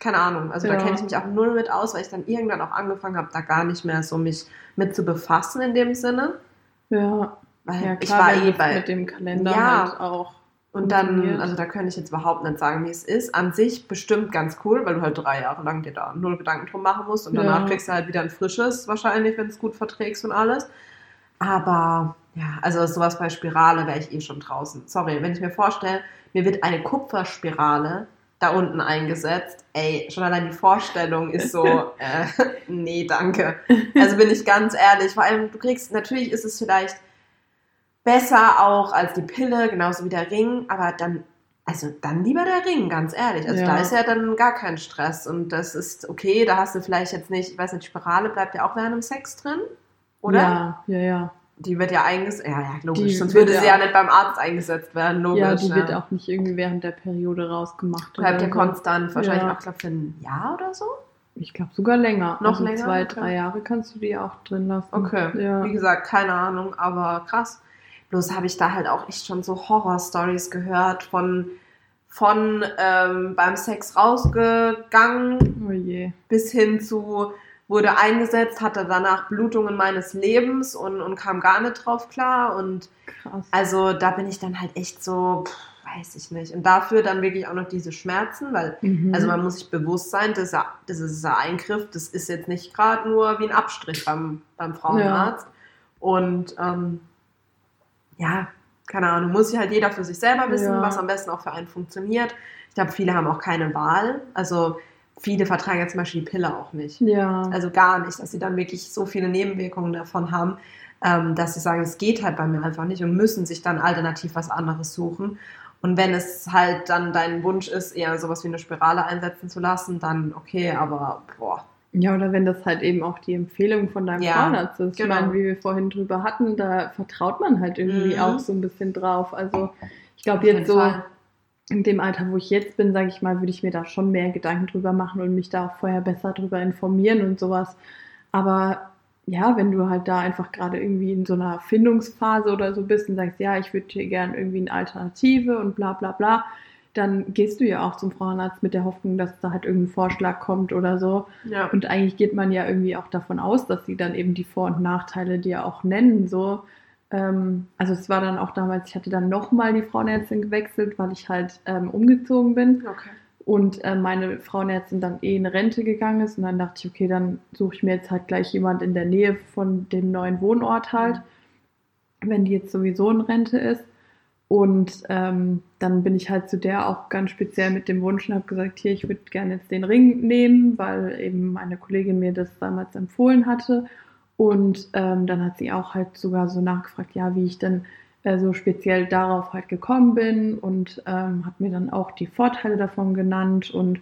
keine Ahnung, also da Ja. kenne ich mich auch null mit aus, weil ich dann irgendwann auch angefangen habe, da gar nicht mehr so mich mit zu befassen in dem Sinne. ja, Weil ja, ich klar, war wenn eh bei. mit dem Kalender Ja. halt auch. Und dann, also da könnte ich jetzt überhaupt nicht sagen, wie es ist. An sich bestimmt ganz cool, weil du halt drei Jahre lang dir da null Gedanken drum machen musst und danach Ja. kriegst du halt wieder ein frisches, wahrscheinlich, wenn du es gut verträgst und alles. Aber ja, also sowas bei Spirale wäre ich eh schon draußen. Sorry, wenn ich mir vorstelle, mir wird eine Kupferspirale da unten eingesetzt, ey, schon allein die Vorstellung ist so, äh, nee, danke. Also bin ich ganz ehrlich, vor allem du kriegst, natürlich ist es vielleicht besser auch als die Pille, genauso wie der Ring, aber dann, also dann lieber der Ring, ganz ehrlich. Also Ja. da ist ja dann gar kein Stress und das ist okay, da hast du vielleicht jetzt nicht, ich weiß nicht, Spirale bleibt ja auch während dem Sex drin, oder? Ja, ja, ja. die wird ja eingesetzt. Ja, ja, logisch. Die Sonst würde sie ja ja nicht beim Arzt eingesetzt werden, logisch. ja, die wird auch nicht irgendwie während der Periode rausgemacht. Bleibt ja so. konstant, wahrscheinlich Ja. auch, glaube für ein Jahr oder so. Ich glaube sogar länger. Noch also länger? Zwei, Okay. drei Jahre kannst du die auch drin lassen. Okay. Ja. Wie gesagt, keine Ahnung, aber krass. Bloß habe ich da halt auch echt schon so Horror-Stories gehört von, von ähm, beim Sex rausgegangen Oh bis hin zu wurde eingesetzt, hatte danach Blutungen meines Lebens und, und kam gar nicht drauf klar. Und Krass. also da bin ich dann halt echt so, pff, weiß ich nicht. Und dafür dann wirklich auch noch diese Schmerzen, weil Mhm. also man muss sich bewusst sein, dieser, dieser Eingriff, das ist jetzt nicht gerade nur wie ein Abstrich beim, beim Frauenarzt. Und ähm, ja, keine Ahnung, muss sich halt jeder für sich selber wissen, Ja. was am besten auch für einen funktioniert. Ich glaube, viele haben auch keine Wahl. Also viele vertragen ja zum Beispiel die Pille auch nicht. ja. Also gar nicht, dass sie dann wirklich so viele Nebenwirkungen davon haben, ähm, dass sie sagen, es geht halt bei mir einfach nicht und müssen sich dann alternativ was anderes suchen. Und wenn es halt dann dein Wunsch ist, eher sowas wie eine Spirale einsetzen zu lassen, dann okay, aber boah. Ja, oder wenn das halt eben auch die Empfehlung von deinem Ja, ist. genau. Ich meine, wie wir vorhin drüber hatten, da vertraut man halt irgendwie Mhm. auch so ein bisschen drauf. Also ich glaube jetzt so Fall. in dem Alter, wo ich jetzt bin, sage ich mal, würde ich mir da schon mehr Gedanken drüber machen und mich da auch vorher besser drüber informieren und sowas. Aber ja, wenn du halt da einfach gerade irgendwie in so einer Findungsphase oder so bist und sagst, ja, ich würde hier gern irgendwie eine Alternative und bla bla bla, dann gehst du ja auch zum Frauenarzt mit der Hoffnung, dass da halt irgendein Vorschlag kommt oder so. Ja. Und eigentlich geht man ja irgendwie auch davon aus, dass sie dann eben die Vor- und Nachteile dir auch nennen. So. Ähm, also es war dann auch damals, ich hatte dann nochmal die Frauenärztin gewechselt, weil ich halt ähm, umgezogen bin Okay. und äh, meine Frauenärztin dann eh in Rente gegangen ist. Und dann dachte ich, okay, dann suche ich mir jetzt halt gleich jemand in der Nähe von dem neuen Wohnort halt, wenn die jetzt sowieso in Rente ist. Und ähm, dann bin ich halt zu der auch ganz speziell mit dem Wunsch und habe gesagt, hier, ich würde gerne jetzt den Ring nehmen, weil eben meine Kollegin mir das damals empfohlen hatte. Und ähm, dann hat sie auch halt sogar so nachgefragt, ja, wie ich denn äh, so speziell darauf halt gekommen bin. Und ähm, hat mir dann auch die Vorteile davon genannt. Und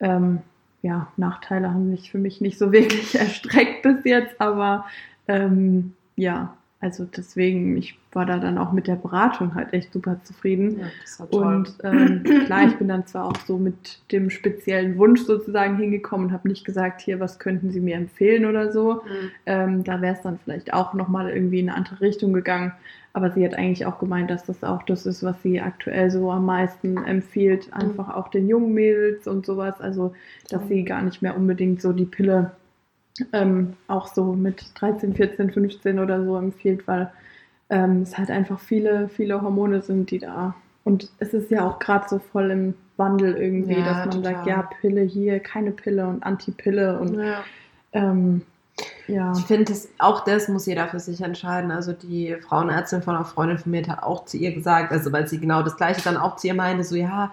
ähm, ja, Nachteile haben sich für mich nicht so wirklich erstreckt bis jetzt, aber ähm, ja, also deswegen, ich war da dann auch mit der Beratung halt echt super zufrieden. Ja, das war toll. Und ähm, klar, ich bin dann zwar auch so mit dem speziellen Wunsch sozusagen hingekommen und habe nicht gesagt, hier, was könnten Sie mir empfehlen oder so. Mhm. Ähm, da wäre es dann vielleicht auch nochmal irgendwie in eine andere Richtung gegangen. Aber sie hat eigentlich auch gemeint, dass das auch das ist, was sie aktuell so am meisten empfiehlt. Einfach auch den jungen Mädels und sowas. Also, dass sie gar nicht mehr unbedingt so die Pille ähm, auch so mit 13, 14, 15 oder so empfiehlt, weil ähm, es halt einfach viele, viele Hormone sind, die da. Und es ist ja auch gerade so voll im Wandel irgendwie, Ja, dass man total. sagt, ja, Pille hier, keine Pille und Antipille und Ja. ähm, ja. Ich finde, das- auch das muss jeder für sich entscheiden. Also die Frauenärztin von einer Freundin von mir hat auch zu ihr gesagt, also weil sie genau das Gleiche dann auch zu ihr meinte, so ja,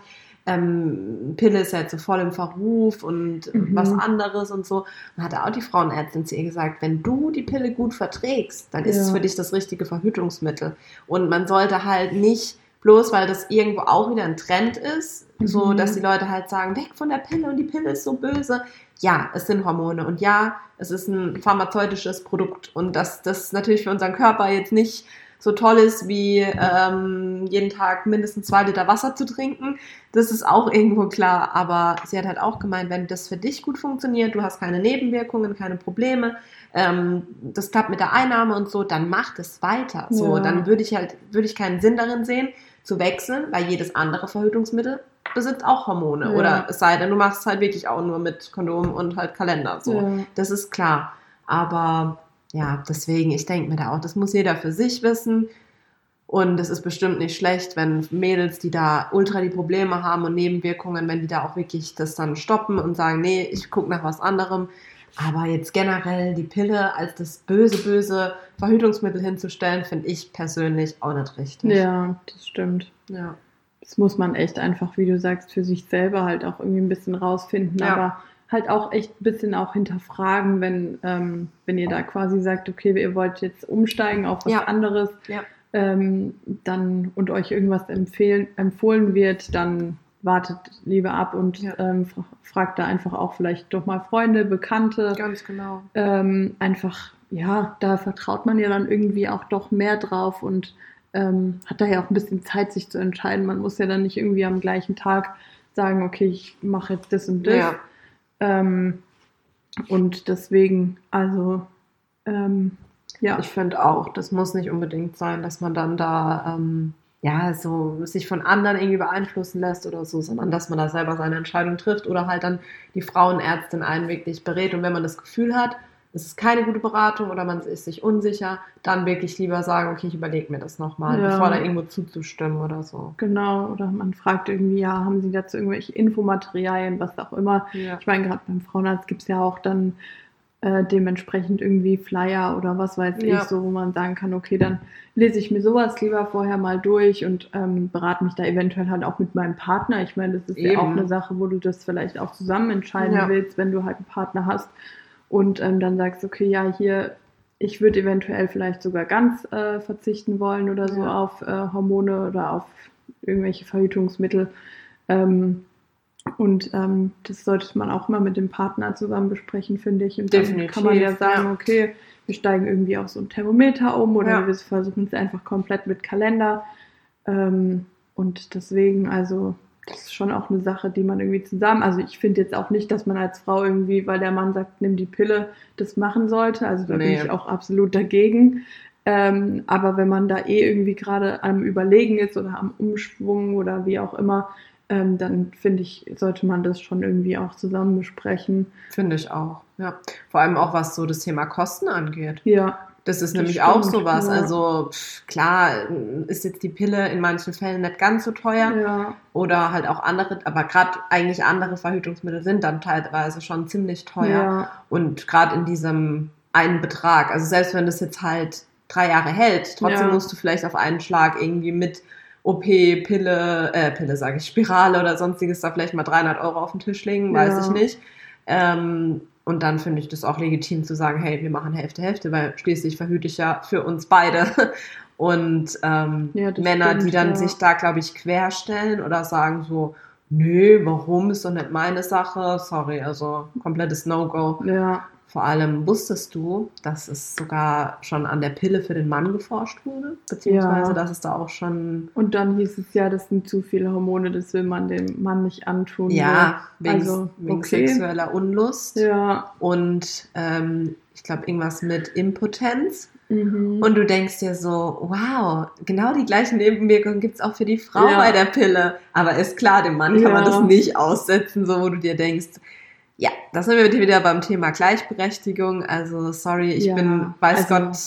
ähm, Pille ist ja jetzt so voll im Verruf und Mhm. was anderes und so. Und hat auch die Frauenärztin zu ihr gesagt, wenn du die Pille gut verträgst, dann ist es Ja. für dich das richtige Verhütungsmittel. Und man sollte halt nicht, bloß weil das irgendwo auch wieder ein Trend ist, so Mhm. dass die Leute halt sagen, weg von der Pille und die Pille ist so böse. Ja, es sind Hormone und ja, es ist ein pharmazeutisches Produkt und dass das natürlich für unseren Körper jetzt nicht so toll ist, wie ähm, jeden Tag mindestens zwei Liter Wasser zu trinken. Das ist auch irgendwo klar. Aber sie hat halt auch gemeint, wenn das für dich gut funktioniert, du hast keine Nebenwirkungen, keine Probleme, ähm, das klappt mit der Einnahme und so, dann mach das weiter. So, Ja. dann würde ich halt, würde ich keinen Sinn darin sehen, zu wechseln, weil jedes andere Verhütungsmittel besitzt auch Hormone. Ja. Oder es sei denn, du machst es halt wirklich auch nur mit Kondom und halt Kalender. So. Ja. Das ist klar. Aber ja, deswegen, ich denke mir da auch, das muss jeder für sich wissen. Und es ist bestimmt nicht schlecht, wenn Mädels, die da ultra die Probleme haben und Nebenwirkungen, wenn die da auch wirklich das dann stoppen und sagen, nee, ich gucke nach was anderem. Aber jetzt generell die Pille als das böse, böse Verhütungsmittel hinzustellen, finde ich persönlich auch nicht richtig. ja, das stimmt. ja. Das muss man echt einfach, wie du sagst, für sich selber halt auch irgendwie ein bisschen rausfinden, Ja. aber halt auch echt ein bisschen auch hinterfragen, wenn, ähm, wenn ihr da quasi sagt, okay, ihr wollt jetzt umsteigen auf was Ja. anderes, Ja. ähm, dann und euch irgendwas empfehlen, empfohlen wird, dann wartet lieber ab und Ja. ähm, fra- fragt da einfach auch vielleicht doch mal Freunde, Bekannte, Ganz genau. ähm, einfach ja, da vertraut man ja dann irgendwie auch doch mehr drauf und ähm, hat daher auch ein bisschen Zeit, sich zu entscheiden. Man muss ja dann nicht irgendwie am gleichen Tag sagen, okay, ich mache jetzt das und das. Ja. Ähm, und deswegen, also ähm, ja. Ich finde auch, das muss nicht unbedingt sein, dass man dann da ähm, ja so sich von anderen irgendwie beeinflussen lässt oder so, sondern dass man da selber seine Entscheidung trifft oder halt dann die Frauenärztin einen wirklich berät. Und wenn man das Gefühl hat, es ist keine gute Beratung oder man ist sich unsicher, dann wirklich lieber sagen, okay, ich überlege mir das nochmal, ja. bevor da irgendwo zuzustimmen oder so. Genau, oder man fragt irgendwie, ja, haben Sie dazu irgendwelche Infomaterialien, was auch immer. Ja. Ich meine, gerade beim Frauenarzt gibt es ja auch dann äh, dementsprechend irgendwie Flyer oder was weiß ja. ich, so wo man sagen kann, okay, dann lese ich mir sowas lieber vorher mal durch und ähm, berate mich da eventuell halt auch mit meinem Partner. Ich meine, das ist Eben. ja auch eine Sache, wo du das vielleicht auch zusammen entscheiden willst, wenn du halt einen Partner hast und ähm, dann sagst, okay, ja, hier, ich würde eventuell vielleicht sogar ganz äh, verzichten wollen oder so ja. auf äh, Hormone oder auf irgendwelche Verhütungsmittel. Ähm, und ähm, das sollte man auch immer mit dem Partner zusammen besprechen, finde ich. Und Definitiv, dann kann man ja sagen, ja. okay, wir steigen irgendwie auf so ein Thermometer um oder ja. wir versuchen es einfach komplett mit Kalender. Ähm, und deswegen, also, das ist schon auch eine Sache, die man irgendwie zusammen, also ich finde jetzt auch nicht, dass man als Frau irgendwie, weil der Mann sagt, nimm die Pille, das machen sollte. Also da nee. bin ich auch absolut dagegen. Ähm, aber wenn man da eh irgendwie gerade am Überlegen ist oder am Umschwung oder wie auch immer, ähm, dann finde ich, sollte man das schon irgendwie auch zusammen besprechen. Finde ich auch, ja. Vor allem auch, was so das Thema Kosten angeht. Ja. Das ist das nämlich stimmt, auch sowas. Ja. Also pff, klar ist jetzt die Pille in manchen Fällen nicht ganz so teuer. Ja. Oder halt auch andere, aber gerade eigentlich andere Verhütungsmittel sind dann teilweise schon ziemlich teuer. Ja. Und gerade in diesem einen Betrag, also selbst wenn das jetzt halt drei Jahre hält, trotzdem musst du vielleicht auf einen Schlag irgendwie mit OP, Pille, äh, Pille sage ich, Spirale oder sonstiges da vielleicht mal 300 Euro auf den Tisch legen, weiß ich nicht. Ähm, und dann finde ich das auch legitim zu sagen, hey, wir machen Hälfte, Hälfte, weil schließlich verhüte ich ja für uns beide. Und ähm, ja, Männer, stimmt, die dann ja. sich da, glaube ich, querstellen oder sagen so, nö, warum ist doch nicht meine Sache? Sorry, also komplettes No-Go. Ja. Vor allem wusstest du, dass es sogar schon an der Pille für den Mann geforscht wurde, beziehungsweise ja. dass es da auch schon. Und dann hieß es ja, das sind zu viele Hormone, das will man dem Mann nicht antun. Ja, wegen, also, wegen okay. sexueller Unlust. Ja. Und ähm, ich glaube, irgendwas mit Impotenz. Mhm. Und du denkst dir so, wow, genau die gleichen Nebenwirkungen gibt es auch für die Frau ja. bei der Pille. Aber ist klar, dem Mann kann man das nicht aussetzen, so wo du dir denkst, ja, da sind wir wieder beim Thema Gleichberechtigung. Also, sorry, ich ja, bin, weiß also, Gott,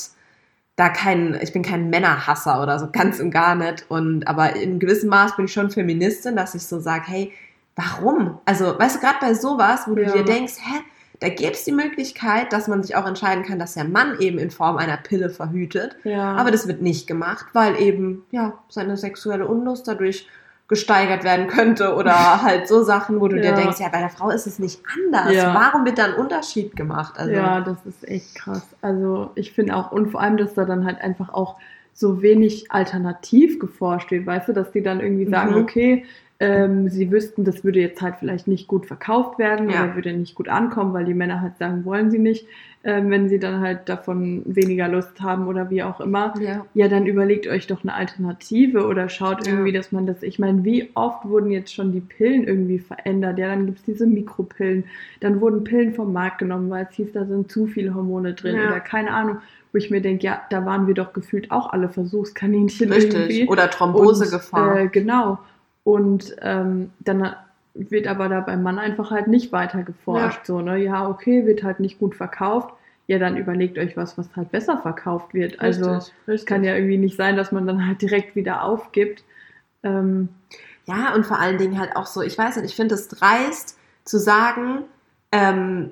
da kein, ich bin kein Männerhasser oder so, ganz und gar nicht. Und, aber in gewissem Maß bin ich schon Feministin, dass ich so sage, hey, warum? Also, weißt du, gerade bei sowas, wo du dir denkst, hä, da gäbe es die Möglichkeit, dass man sich auch entscheiden kann, dass der Mann eben in Form einer Pille verhütet. Ja. Aber das wird nicht gemacht, weil eben, ja, seine sexuelle Unlust dadurch gesteigert werden könnte oder halt so Sachen, wo du ja. dir denkst, ja, bei der Frau ist es nicht anders. Ja. Warum wird da ein Unterschied gemacht? Also, ja, das ist echt krass. Also ich finde auch, und vor allem, dass da dann halt einfach auch so wenig alternativ geforscht wird, weißt du, dass die dann irgendwie sagen, mhm. okay, ähm, sie wüssten, das würde jetzt halt vielleicht nicht gut verkauft werden ja. oder würde nicht gut ankommen, weil die Männer halt sagen, wollen sie nicht, ähm, wenn sie dann halt davon weniger Lust haben oder wie auch immer. Ja, ja dann überlegt euch doch eine Alternative oder schaut irgendwie, ja. dass man das, ich meine, wie oft wurden jetzt schon die Pillen irgendwie verändert? Ja, dann gibt es diese Mikropillen, dann wurden Pillen vom Markt genommen, weil es hieß, da sind zu viele Hormone drin oder keine Ahnung wo ich mir denke, ja, da waren wir doch gefühlt auch alle Versuchskaninchen Richtig. irgendwie. Oder Thrombosegefahr. Äh, genau. Und ähm, dann wird aber da beim Mann einfach halt nicht weiter geforscht. Ja. So, ne? Ja, okay, wird halt nicht gut verkauft. Ja, dann überlegt euch was, was halt besser verkauft wird. Also es kann ja irgendwie nicht sein, dass man dann halt direkt wieder aufgibt. Ähm, ja, und vor allen Dingen halt auch so, ich weiß nicht, ich finde es dreist zu sagen, ähm,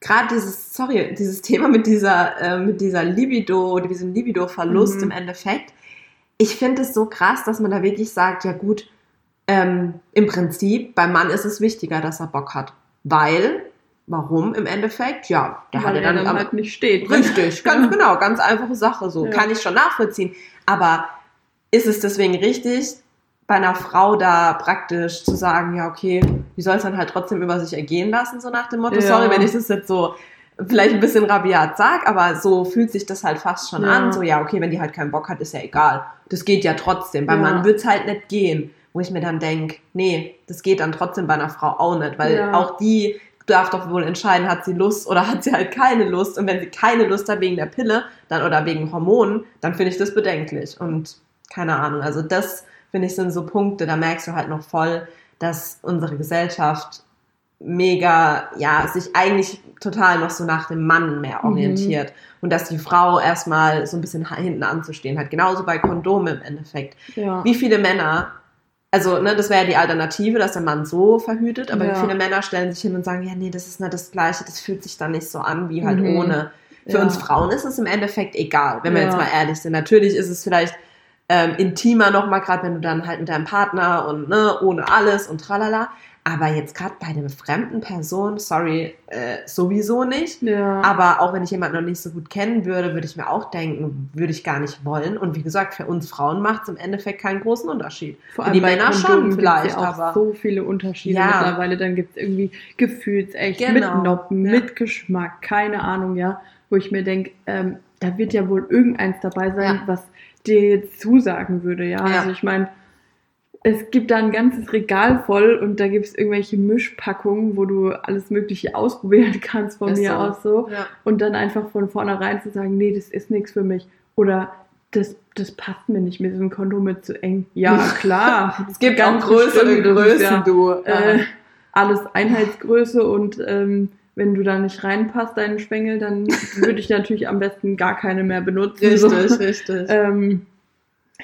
gerade dieses, sorry, dieses Thema mit dieser, äh, mit dieser Libido, diesem Libido-Verlust mhm. im Endeffekt. Ich finde es so krass, dass man da wirklich sagt, ja gut, ähm, Im Prinzip, beim Mann ist es wichtiger, dass er Bock hat. Weil, warum im Endeffekt? Ja, da hat er dann, dann halt nicht steht. Richtig, ganz genau, ganz einfache Sache. So ja. kann ich schon nachvollziehen. Aber ist es deswegen richtig, bei einer Frau da praktisch zu sagen, ja, okay, wie soll es dann halt trotzdem über sich ergehen lassen, so nach dem Motto, ja. sorry, wenn ich das jetzt so vielleicht ein bisschen rabiat sag, aber so fühlt sich das halt fast schon Ja. an. So, ja, okay, wenn die halt keinen Bock hat, ist ja egal. Das geht ja trotzdem. Beim Ja. Mann wird's halt nicht gehen. Wo ich mir dann denk, nee, das geht dann trotzdem bei einer Frau auch nicht, weil Ja. auch die darf doch wohl entscheiden, hat sie Lust oder hat sie halt keine Lust. Und wenn sie keine Lust hat wegen der Pille dann oder wegen Hormonen, dann finde ich das bedenklich. Und keine Ahnung, also das finde ich sind so Punkte, da merkst du halt noch voll, dass unsere Gesellschaft mega, ja, sich eigentlich total noch so nach dem Mann mehr Mhm. orientiert und dass die Frau erstmal so ein bisschen hinten anzustehen hat. Genauso bei Kondomen im Endeffekt. Ja. Wie viele Männer, also ne, das wäre ja die Alternative, dass der Mann so verhütet, aber Ja. viele Männer stellen sich hin und sagen, ja, nee, das ist nicht das Gleiche, das fühlt sich dann nicht so an wie halt Mhm. ohne. Für Ja. uns Frauen ist es im Endeffekt egal, wenn wir Ja. jetzt mal ehrlich sind. Natürlich ist es vielleicht ähm, intimer nochmal, gerade wenn du dann halt mit deinem Partner und ne, ohne alles und tralala. Aber jetzt gerade bei einer fremden Person, sorry, äh, sowieso nicht. ja. Aber auch wenn ich jemanden noch nicht so gut kennen würde, würde ich mir auch denken, würde ich gar nicht wollen. Und wie gesagt, für uns Frauen macht es im Endeffekt keinen großen Unterschied. Vor für allem die bei Männer schon vielleicht, ja auch aber so viele Unterschiede Ja. mittlerweile. Dann gibt es irgendwie gefühlsecht, Genau. mit Noppen, Ja. mit Geschmack, keine Ahnung, ja. Wo ich mir denke, ähm, da wird ja wohl irgendeins dabei sein, was dir jetzt zusagen würde, ja. Ja. Also ich meine, es gibt da ein ganzes Regal voll und da gibt es irgendwelche Mischpackungen, wo du alles Mögliche ausprobieren kannst von Ist mir so. aus so. ja. Und dann einfach von vornherein zu sagen, nee, das ist nichts für mich. Oder das, das passt mir nicht, mir ist ein Kondom mit zu eng. Ja, klar. Es gibt Ganz auch größere Größen, ja, du. Äh, alles Einheitsgröße und ähm, wenn du da nicht reinpasst, deinen Schwengel, dann würde ich natürlich am besten gar keine mehr benutzen. richtig, so. richtig. Ähm,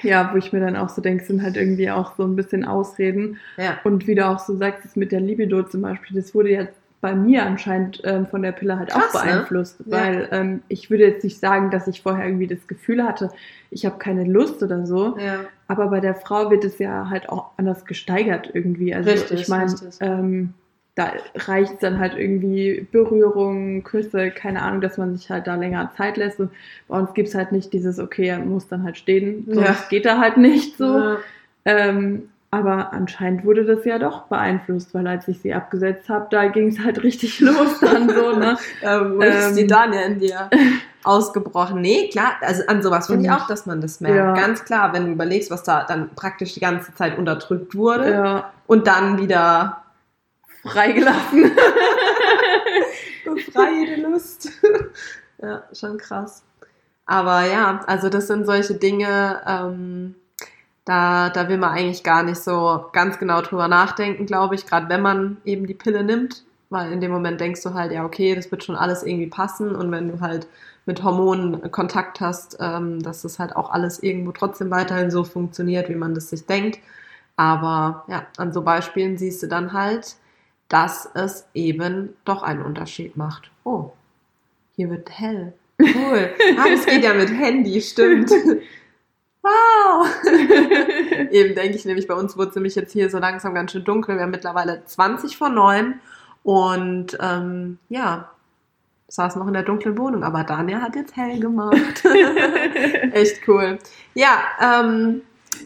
ja, wo ich mir dann auch so denke, sind halt irgendwie auch so ein bisschen Ausreden. ja. Und wie du auch so sagst, das mit der Libido zum Beispiel, das wurde jetzt bei mir anscheinend ähm, von der Pille halt Krass, auch ne? beeinflusst. Ja. Weil ähm, ich würde jetzt nicht sagen, dass ich vorher irgendwie das Gefühl hatte, ich habe keine Lust oder so. ja. Aber bei der Frau wird es ja halt auch anders gesteigert irgendwie. Also Richtig, ich meine, ähm, da reicht dann halt irgendwie Berührung, Küsse, keine Ahnung, dass man sich halt da länger Zeit lässt. Und bei uns gibt es halt nicht dieses, okay, er muss dann halt stehen, sonst Ja. geht er halt nicht so. Ja. Ähm, aber anscheinend wurde das ja doch beeinflusst, weil als ich sie abgesetzt habe, da ging es halt richtig los dann so, ne? Ähm, wo ist Ähm, die Daniel in dir ausgebrochen? Nee, klar, also an sowas finde ich auch, dass man das merkt. Ja. Ganz klar, wenn du überlegst, was da dann praktisch die ganze Zeit unterdrückt wurde Ja, und dann wieder freigelassen. befreie Lust. ja, schon krass. Aber ja, also das sind solche Dinge, ähm, da, da will man eigentlich gar nicht so ganz genau drüber nachdenken, glaube ich, gerade wenn man eben die Pille nimmt, weil in dem Moment denkst du halt, ja, okay, das wird schon alles irgendwie passen und wenn du halt mit Hormonen Kontakt hast, ähm, dass das halt auch alles irgendwo trotzdem weiterhin so funktioniert, wie man das sich denkt. Aber ja, an so Beispielen siehst du dann halt, dass es eben doch einen Unterschied macht. Oh, hier wird hell. Cool. Ah, das geht ja mit Handy, stimmt. Wow. Eben denke ich nämlich, bei uns wurde es nämlich jetzt hier so langsam ganz schön dunkel. Wir haben mittlerweile 20 vor 9 und ähm, ja, saß noch in der dunklen Wohnung, aber Daniel hat jetzt hell gemacht. Echt cool. Ja, ähm,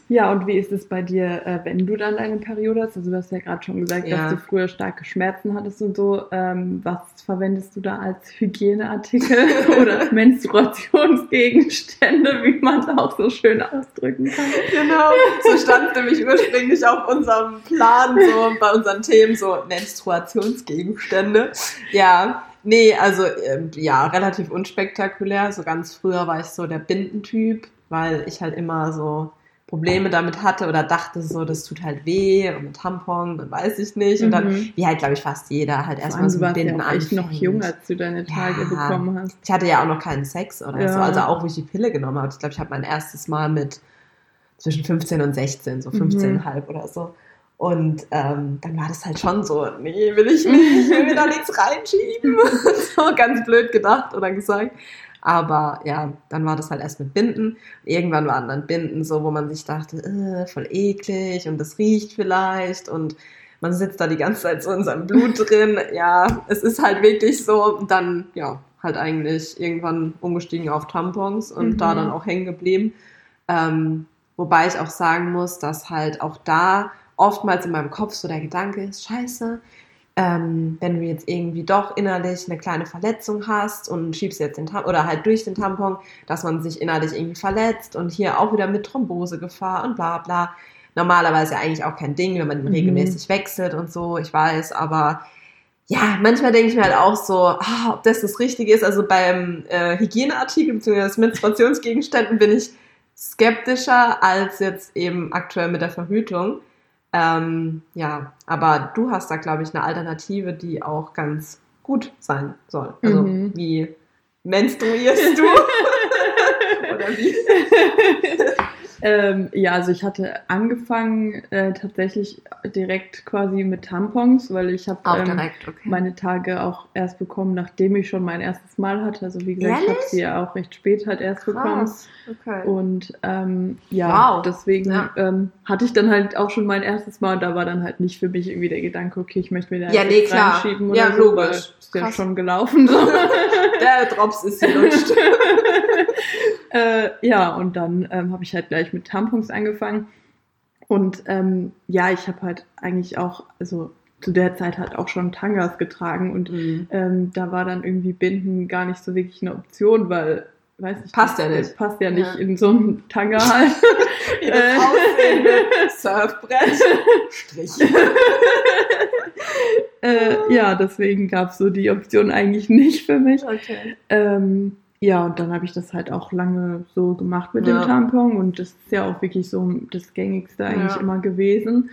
Ja, und wie ist es bei dir, äh, wenn du dann deine Periode hast? Also du hast ja gerade schon gesagt, Ja. dass du früher starke Schmerzen hattest und so. Ähm, was verwendest du da als Hygieneartikel oder Menstruationsgegenstände, wie man es auch so schön ausdrücken kann? Genau, so stand nämlich ursprünglich auf unserem Plan, so bei unseren Themen, so Menstruationsgegenstände. Ja, nee, also ähm, ja, relativ unspektakulär. So ganz früher war ich so der Bindentyp, weil ich halt immer so Probleme damit hatte oder dachte so, das tut halt weh und mit Tampon und weiß ich nicht. Und dann, Mhm. wie halt, glaube ich, fast jeder halt erstmal so warst Binden ja auch echt noch anfängt. jung, als du deine Tage Ja. bekommen hast. Ich hatte ja auch noch keinen Sex oder Ja. so, also auch, wo ich die Pille genommen habe. Ich glaube, ich habe mein erstes Mal mit zwischen 15 und 16, so Mhm. 15,5 oder so. Und ähm, dann war das halt schon so, nee, will ich nicht, ich will mir da nichts reinschieben. so ganz blöd gedacht oder gesagt. Aber ja, dann war das halt erst mit Binden. Irgendwann waren dann Binden so, wo man sich dachte, äh, voll eklig und das riecht vielleicht und man sitzt da die ganze Zeit so in seinem Blut drin. Ja, es ist halt wirklich so. Dann, ja, halt eigentlich irgendwann umgestiegen auf Tampons und Mhm. da dann auch hängen geblieben. Ähm, wobei ich auch sagen muss, dass halt auch da oftmals in meinem Kopf so der Gedanke ist, scheiße, ähm, wenn du jetzt irgendwie doch innerlich eine kleine Verletzung hast und schiebst jetzt den Tampon oder halt durch den Tampon, dass man sich innerlich irgendwie verletzt und hier auch wieder mit Thrombosegefahr und bla bla. Normalerweise ja eigentlich auch kein Ding, wenn man Mhm. regelmäßig wechselt und so, ich weiß, aber ja, manchmal denke ich mir halt auch so, ah, ob das das Richtige ist. Also beim äh, Hygieneartikel bzw. Menstruationsgegenständen bin ich skeptischer als jetzt eben aktuell mit der Verhütung. Ähm, ja, aber du hast da, glaube ich, eine Alternative, die auch ganz gut sein soll. Also Mhm. wie menstruierst du? Oder wie? Ähm, ja, also ich hatte angefangen äh, tatsächlich direkt quasi mit Tampons, weil ich habe ähm, okay. meine Tage auch erst bekommen, nachdem ich schon mein erstes Mal hatte. Also wie gesagt, ich habe Ehrlich? sie ja auch recht spät halt erst bekommen. Krass. Okay. Und ähm, ja, Wow. deswegen Ja. ähm, hatte ich dann halt auch schon mein erstes Mal und da war dann halt nicht für mich irgendwie der Gedanke, okay, ich möchte mir da Ja, nee, klar. reinschieben Ja, oder so, logisch. weil ist ja schon gelaufen. So. Der Drops ist gelutscht. äh, ja, und dann ähm, habe ich halt gleich mit Tampons angefangen. Und ähm, ja, ich habe halt eigentlich auch, also zu der Zeit halt auch schon Tangas getragen und Mhm. ähm, da war dann irgendwie Binden gar nicht so wirklich eine Option, weil, weiß nicht, Passt ja nicht. Passt ja nicht Ja. in so einen Tanga halt. Wie das Äh. Surfbrett. Strich. äh, ja, deswegen gab es so die Option eigentlich nicht für mich. Okay. Ähm, ja, und dann habe ich das halt auch lange so gemacht mit Ja. dem Tampon und das ist ja auch wirklich so das gängigste eigentlich Ja. immer gewesen.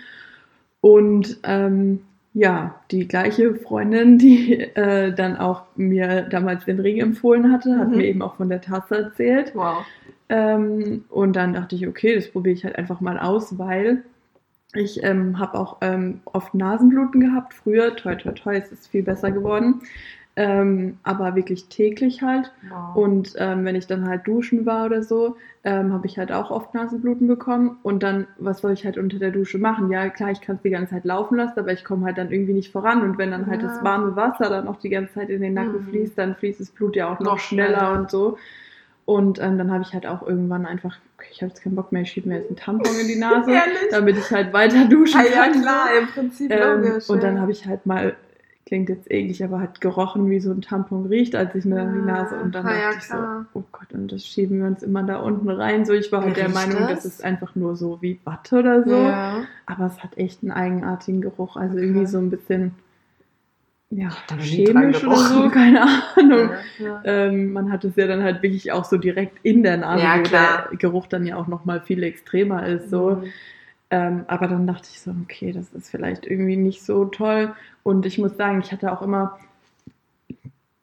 Und ähm, ja, die gleiche Freundin, die äh, dann auch mir damals den Ring empfohlen hatte, hat Mhm. mir eben auch von der Tasse erzählt. Wow. Ähm, und dann dachte ich, okay, das probiere ich halt einfach mal aus, weil ich ähm, habe auch ähm, oft Nasenbluten gehabt. Früher, toi, toi, toi, es ist viel besser geworden. Ähm, aber wirklich täglich halt. wow. Und ähm, wenn ich dann halt duschen war oder so, ähm, habe ich halt auch oft Nasenbluten bekommen. Und dann, was soll ich halt unter der Dusche machen? Ja, klar, ich kann es die ganze Zeit laufen lassen, aber ich komme halt dann irgendwie nicht voran. Und wenn dann halt Ja. das warme Wasser dann auch die ganze Zeit in den Nacken Mhm. fließt, dann fließt das Blut ja auch noch, Noch schneller, schneller. und so. Und ähm, dann habe ich halt auch irgendwann einfach, ich habe jetzt keinen Bock mehr, ich schiebe mir jetzt einen Tampon in die Nase, damit ich halt weiter duschen Ah, ja, kann. klar, im Prinzip Ähm, logisch. und dann ja. habe ich halt mal, klingt jetzt eklig, aber halt gerochen, wie so ein Tampon riecht, als ich mir dann die Nase und dann Ah, ja, dachte ich klar. so, oh Gott, und das schieben wir uns immer da unten rein. So, ich war halt der Meinung, das? das ist einfach nur so wie Watte oder so. Ja. Aber es hat echt einen eigenartigen Geruch. Also Okay. irgendwie so ein bisschen, ja, chemisch oder so, keine Ahnung. Ja, ja. Ähm, man hat es ja dann halt wirklich auch so direkt in der Nase, Ja, wo der Geruch dann ja auch nochmal viel extremer ist. So. Mhm. Ähm, aber dann dachte ich so, okay, das ist vielleicht irgendwie nicht so toll. Und ich muss sagen, ich hatte auch immer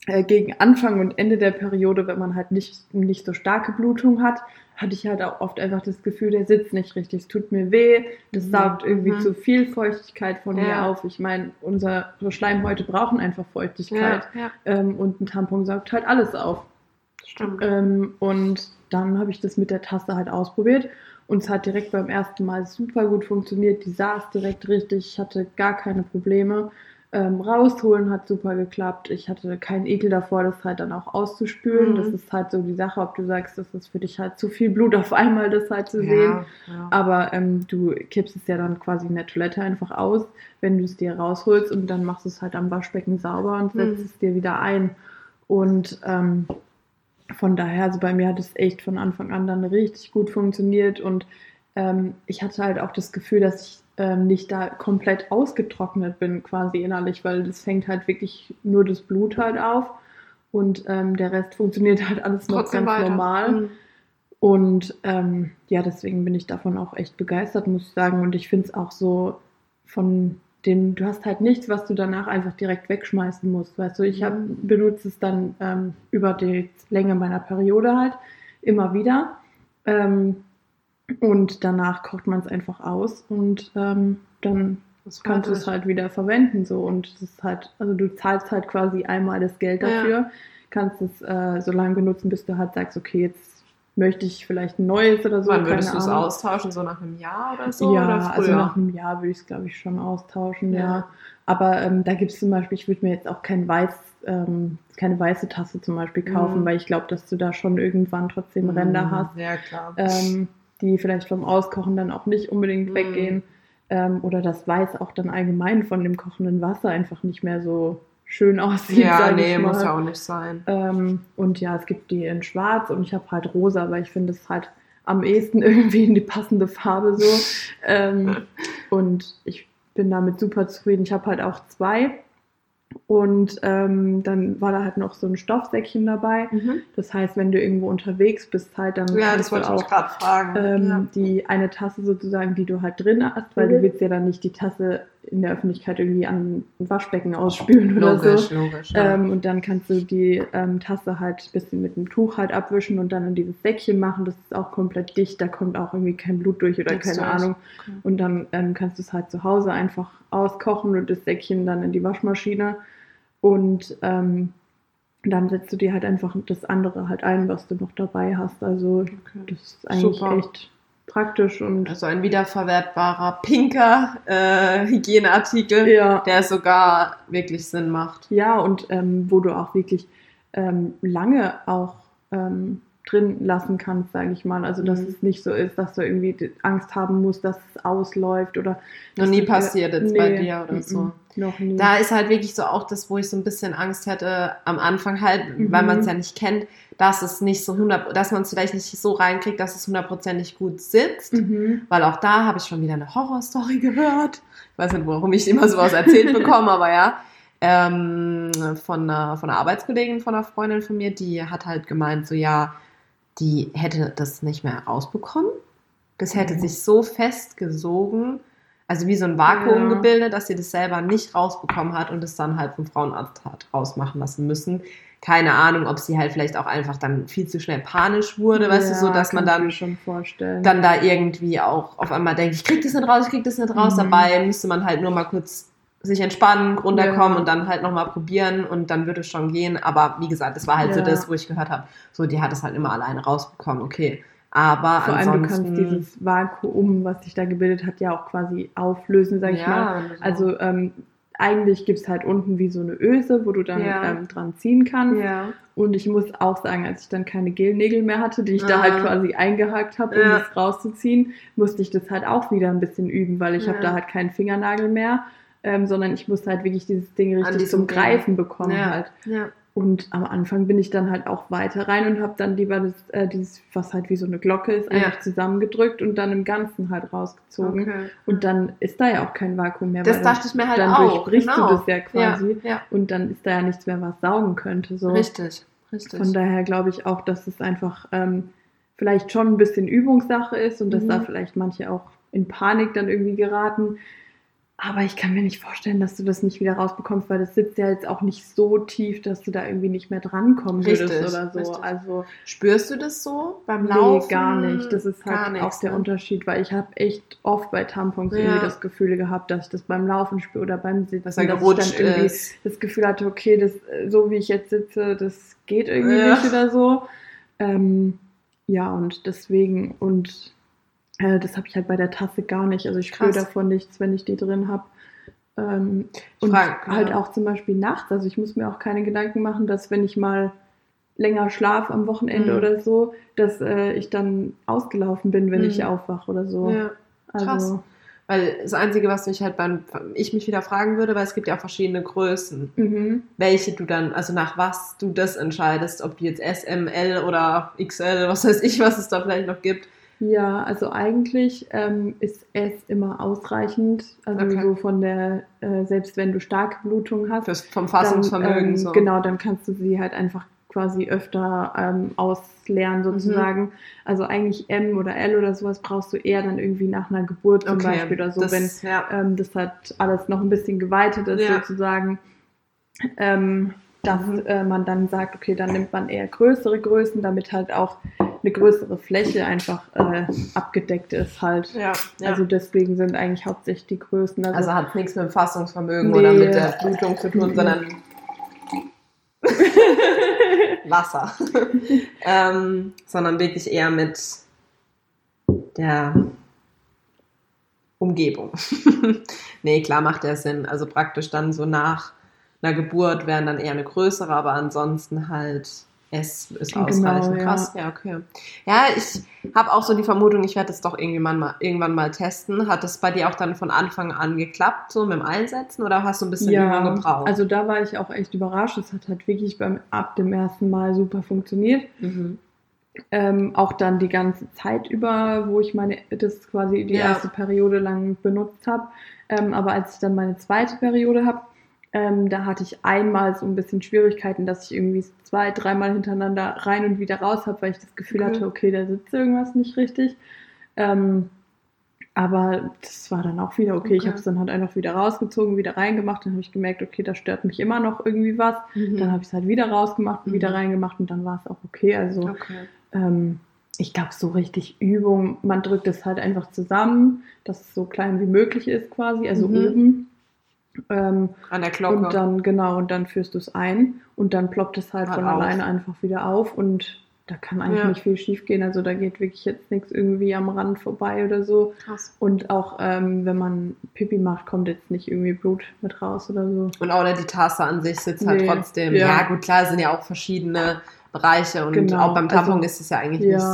äh, gegen Anfang und Ende der Periode, wenn man halt nicht, nicht so starke Blutung hat, hatte ich halt auch oft einfach das Gefühl, der sitzt nicht richtig. Es tut mir weh, das saugt irgendwie Mhm. zu viel Feuchtigkeit von mir Ja. auf. Ich meine, unsere Schleimhäute brauchen einfach Feuchtigkeit. Ja, ja, Ähm, und ein Tampon saugt halt alles auf. stimmt. Ähm, und dann habe ich das mit der Tasse halt ausprobiert und es hat direkt beim ersten Mal super gut funktioniert. Die saß direkt richtig, ich hatte gar keine Probleme. Ähm, rausholen hat super geklappt. Ich hatte keinen Ekel davor, das halt dann auch auszuspülen. Mhm. Das ist halt so die Sache, ob du sagst, das ist für dich halt zu viel Blut auf einmal, das halt zu sehen. ja, ja. Aber ähm, du kippst es ja dann quasi in der Toilette einfach aus, wenn du es dir rausholst und dann machst du es halt am Waschbecken sauber und setzt Mhm. es dir wieder ein. Und ähm, von daher, also bei mir hat es echt von Anfang an dann richtig gut funktioniert und ähm, ich hatte halt auch das Gefühl, dass ich ähm, nicht da komplett ausgetrocknet bin, quasi innerlich, weil das fängt halt wirklich nur das Blut halt auf und ähm, der Rest funktioniert halt alles noch Trotzdem ganz weiter. normal. Mhm. Und ähm, ja, deswegen bin ich davon auch echt begeistert, muss ich sagen. Und ich finde es auch so von dem, du hast halt nichts, was du danach einfach direkt wegschmeißen musst. Weißt du, ich hab, benutze es dann ähm, über die Länge meiner Periode halt immer wieder. Ähm, und danach kocht man es einfach aus und ähm, dann Das kannst du es halt wieder verwenden so und es ist halt, also du zahlst halt quasi einmal das Geld Ja. dafür, kannst es äh, so lange benutzen, bis du halt sagst, okay, jetzt möchte ich vielleicht ein neues oder so. Wann würdest du es austauschen? So nach einem Jahr oder so? ja, oder also nach einem Jahr würde ich es, glaube ich, schon austauschen, ja. Ja. Aber ähm, da gibt es zum Beispiel, ich würde mir jetzt auch kein weiß, ähm, keine weiße Tasse zum Beispiel kaufen, Mhm. weil ich glaube, dass du da schon irgendwann trotzdem Ränder Mhm, hast Ja, klar. ähm, die vielleicht vom Auskochen dann auch nicht unbedingt Mhm. weggehen. ähm, oder das Weiß auch dann allgemein von dem kochenden Wasser einfach nicht mehr so schön aussieht. Ja, nee, ich muss ja auch nicht sein. Ähm, und ja, es gibt die in Schwarz und ich habe halt Rosa, weil ich finde es halt am ehesten irgendwie in die passende Farbe so. ähm, und ich bin damit super zufrieden. Ich habe halt auch zwei. Und ähm, dann war da halt noch so ein Stoffsäckchen dabei. Mhm. Das heißt, wenn du irgendwo unterwegs bist, halt dann Ja, das wollte ich auch gerade fragen. ähm, ja. die eine Tasse sozusagen, die du halt drin hast, weil Mhm. du willst ja dann nicht die Tasse in der Öffentlichkeit irgendwie an ein Waschbecken ausspülen oder Logisch, so. logisch. Ja. Ähm, und dann kannst du die ähm, Tasse halt ein bisschen mit dem Tuch halt abwischen und dann in dieses Säckchen machen. Das ist auch komplett dicht, da kommt auch irgendwie kein Blut durch oder Nichts keine. Ahnung. Okay. Und dann ähm, kannst du es halt zu Hause einfach auskochen und das Säckchen dann in die Waschmaschine. Und ähm, dann setzt du dir halt einfach das andere halt ein, was du noch dabei hast. Also Okay. das ist eigentlich Super. echt praktisch und Also ein wiederverwertbarer pinker äh, Hygieneartikel, ja. der sogar wirklich Sinn macht. Ja, und ähm, wo du auch wirklich ähm, lange auch ähm, drin lassen kannst, sage ich mal. Also, dass Mhm. es nicht so ist, dass du irgendwie Angst haben musst, dass es ausläuft oder. Noch nie passiert jetzt bei dir oder mm, so. mm, Noch nie. Da ist halt wirklich so auch das, wo ich so ein bisschen Angst hätte am Anfang halt, weil Mhm. man es ja nicht kennt, dass es nicht so 100, dass man es vielleicht nicht so reinkriegt, dass es hundertprozentig gut sitzt. mhm. Weil auch da habe ich schon wieder eine Horrorstory gehört. Ich weiß nicht, warum ich immer sowas erzählt bekomme, aber ja. Ähm, von, einer, von einer Arbeitskollegin von einer Freundin von mir, die hat halt gemeint, so ja, die hätte das nicht mehr rausbekommen. Das hätte Mhm. sich so festgesogen, also wie so ein Vakuum Ja. gebildet, dass sie das selber nicht rausbekommen hat und es dann halt vom Frauenarzt hat rausmachen lassen müssen. Keine Ahnung, ob sie halt vielleicht auch einfach dann viel zu schnell panisch wurde, weißt du, so Ja, dass man dann mir schon vorstellen. dann da irgendwie auch auf einmal denkt, ich krieg das nicht raus, ich krieg das nicht raus. Mhm. Dabei müsste man halt nur mal kurz sich entspannen, runterkommen Ja. und dann halt nochmal probieren und dann wird es schon gehen. Aber wie gesagt, das war halt so Ja. das, wo ich gehört habe, so die hat es halt immer alleine rausbekommen, okay. Aber Vor allem, du kannst dieses Vakuum, was sich da gebildet hat, ja auch quasi auflösen, sag ich mal. wenn du so- Also ähm, eigentlich gibt es halt unten wie so eine Öse, wo du dann Ja. ähm, dran ziehen kannst. ja. Und ich muss auch sagen, als ich dann keine Gelnägel mehr hatte, die ich da Ah. halt quasi eingehakt habe, um Ja. das rauszuziehen, musste ich das halt auch wieder ein bisschen üben, weil ich Ja. habe da halt keinen Fingernagel mehr, ähm, sondern ich musste halt wirklich dieses Ding richtig zum Ding. Greifen bekommen Ja. halt. ja. Und am Anfang bin ich dann halt auch weiter rein und habe dann lieber das, äh, dieses, was halt wie so eine Glocke ist, Ja. einfach zusammengedrückt und dann im Ganzen halt rausgezogen. Okay. Und dann ist da ja auch kein Vakuum mehr. Das weil dachte ich mir halt dann auch. durchbrichst genau. du das ja quasi. Ja, ja. Und dann ist da ja nichts mehr, was saugen könnte. So. Richtig, richtig. Von daher glaube ich auch, dass es einfach ähm, vielleicht schon ein bisschen Übungssache ist und dass Mhm. da vielleicht manche auch in Panik dann irgendwie geraten. Aber ich kann mir nicht vorstellen, dass du das nicht wieder rausbekommst, weil das sitzt ja jetzt auch nicht so tief, dass du da irgendwie nicht mehr drankommen würdest Richtig, oder so. richtig. Also Spürst du das so beim nee, Laufen? gar nicht. Das ist halt nichts, auch der ne? Unterschied, weil ich habe echt oft bei Tampons Ja. irgendwie das Gefühl gehabt, dass ich das beim Laufen spüre oder beim Sitzen, Dass dass ich dann irgendwie ist. das Gefühl hatte, okay, das, so wie ich jetzt sitze, das geht irgendwie Ja. nicht oder so. Ähm, ja, und deswegen, und äh, das habe ich halt bei der Tasse gar nicht. Also ich spüre davon nichts, wenn ich die drin habe. Ähm, und frag, halt ja. auch zum Beispiel nachts. Also ich muss mir auch keine Gedanken machen, dass wenn ich mal länger schlaf am Wochenende Mhm. oder so, dass äh, ich dann ausgelaufen bin, wenn Mhm. ich aufwache oder so. Ja. krass. Also, Weil das Einzige, was mich halt beim, ich mich wieder fragen würde, weil es gibt ja auch verschiedene Größen, mhm. welche du dann, also nach was du das entscheidest, ob du jetzt S, M, L oder XL, was weiß ich, was es da vielleicht noch gibt. Ja, also eigentlich ähm, ist es immer ausreichend. Also Okay. so von der, äh, selbst wenn du starke Blutung hast, Fürs, vom Fassungsvermögen ähm, so. genau, dann kannst du sie halt einfach quasi öfter ähm, ausleeren sozusagen. Mhm. Also eigentlich M oder L oder sowas brauchst du eher dann irgendwie nach einer Geburt zum Beispiel oder so, das, wenn ja. ähm, das hat alles noch ein bisschen geweitet ist Ja. sozusagen, ähm, dass Mhm. äh, man dann sagt, okay, dann nimmt man eher größere Größen, damit halt auch eine größere Fläche einfach äh, abgedeckt ist halt. ja, ja. Also deswegen sind eigentlich hauptsächlich die Größen. Also, Also hat nichts mit dem Fassungsvermögen Nee. oder mit der Blutung zu tun, sondern Wasser. ähm, sondern wirklich eher mit der Umgebung. nee, klar macht der Sinn. Also praktisch dann so nach einer Geburt wären dann eher eine größere, aber ansonsten halt S ist Genau, ausreichend. ja. Krass, ja, okay. Ja, ich habe auch so die Vermutung, ich werde es doch irgendwann mal, irgendwann mal testen. Hat es bei dir auch dann von Anfang an geklappt, so mit dem Einsetzen, oder hast du ein bisschen Übung gebraucht? also da war ich auch echt überrascht. Es hat halt wirklich beim ab dem ersten Mal super funktioniert. mhm. Ähm, auch dann die ganze Zeit über, wo ich meine, das quasi die Ja. erste Periode lang benutzt habe. Ähm, aber als ich dann meine zweite Periode habe, ähm, da hatte ich einmal so ein bisschen Schwierigkeiten, dass ich irgendwie zwei, dreimal hintereinander rein und wieder raus habe, weil ich das Gefühl Okay. hatte, okay, da sitzt irgendwas nicht richtig. Ähm, aber das war dann auch wieder okay. Ich Okay. habe es dann halt einfach wieder rausgezogen, wieder reingemacht. Dann habe ich gemerkt, okay, da stört mich immer noch irgendwie was. Mhm. Dann habe ich es halt wieder rausgemacht und wieder Mhm. reingemacht und dann war es auch okay. Also Okay. ähm, ich glaube, so richtig Übung, man drückt es halt einfach zusammen, dass es so klein wie möglich ist quasi, also Mhm. oben. Ähm, An der Glocke. und dann, genau, und dann führst du es ein und dann ploppt es halt Halt von auf. alleine einfach wieder auf und da kann eigentlich Ja. nicht viel schief gehen. Also da geht wirklich jetzt nichts irgendwie am Rand vorbei oder so. Krass. Und auch ähm, wenn man Pipi macht, kommt jetzt nicht irgendwie Blut mit raus oder so. Und auch die Tasse an sich sitzt halt Nee, trotzdem. ja. Ja. gut, klar, sind ja auch verschiedene Bereiche und Genau, auch beim Tampon also- ist es ja eigentlich Ja. nicht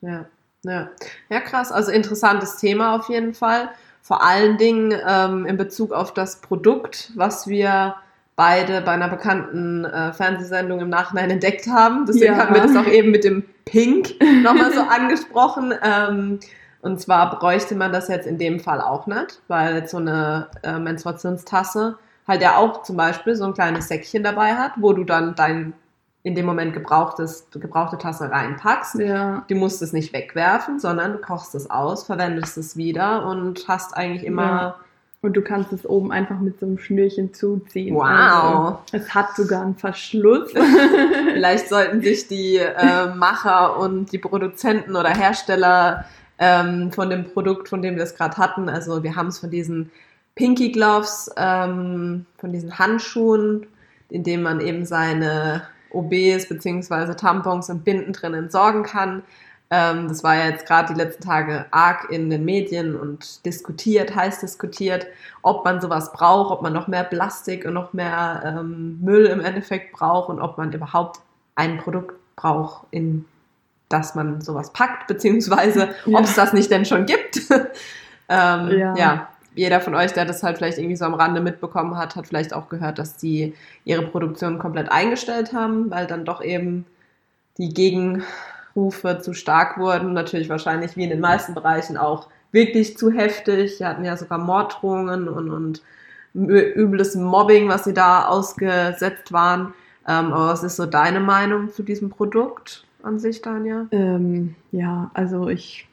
so. Ja. ja. Ja, krass. Also interessantes Thema auf jeden Fall. Vor allen Dingen ähm, in Bezug auf das Produkt, was wir beide bei einer bekannten äh, Fernsehsendung im Nachhinein entdeckt haben. Deswegen Ja. hatten wir das auch eben mit dem Pink nochmal so angesprochen. Ähm, und zwar bräuchte man das jetzt in dem Fall auch nicht, weil jetzt so eine äh, Menstruationstasse halt ja auch zum Beispiel so ein kleines Säckchen dabei hat, wo du dann dein in dem Moment gebrauchtes, gebrauchte Tasse reinpackst. Ja, Du musst es nicht wegwerfen, sondern du kochst es aus, verwendest es wieder und hast eigentlich immer. Ja. und du kannst es oben einfach mit so einem Schnürchen zuziehen. Wow. Also, es hat sogar einen Verschluss. Vielleicht sollten sich die äh, Macher und die Produzenten oder Hersteller ähm, von dem Produkt, von dem wir es gerade hatten, also wir haben es von diesen Pinky Gloves, ähm, von diesen Handschuhen, in denen man eben seine OBs bzw. Tampons und Binden drin entsorgen kann. Ähm, das war ja jetzt gerade die letzten Tage arg in den Medien und diskutiert, heiß diskutiert, ob man sowas braucht, ob man noch mehr Plastik und noch mehr ähm, Müll im Endeffekt braucht und ob man überhaupt ein Produkt braucht, in das man sowas packt, beziehungsweise Ja. ob es das nicht denn schon gibt. ähm, Ja. ja. Jeder von euch, der das halt vielleicht irgendwie so am Rande mitbekommen hat, hat vielleicht auch gehört, dass die ihre Produktion komplett eingestellt haben, weil dann doch eben die Gegenrufe zu stark wurden. Natürlich wahrscheinlich wie in den meisten Bereichen auch wirklich zu heftig. Die hatten ja sogar Morddrohungen und, und übles Mobbing, was sie da ausgesetzt waren. Ähm, aber was ist so deine Meinung zu diesem Produkt an sich, Danja? Ähm, ja, also ich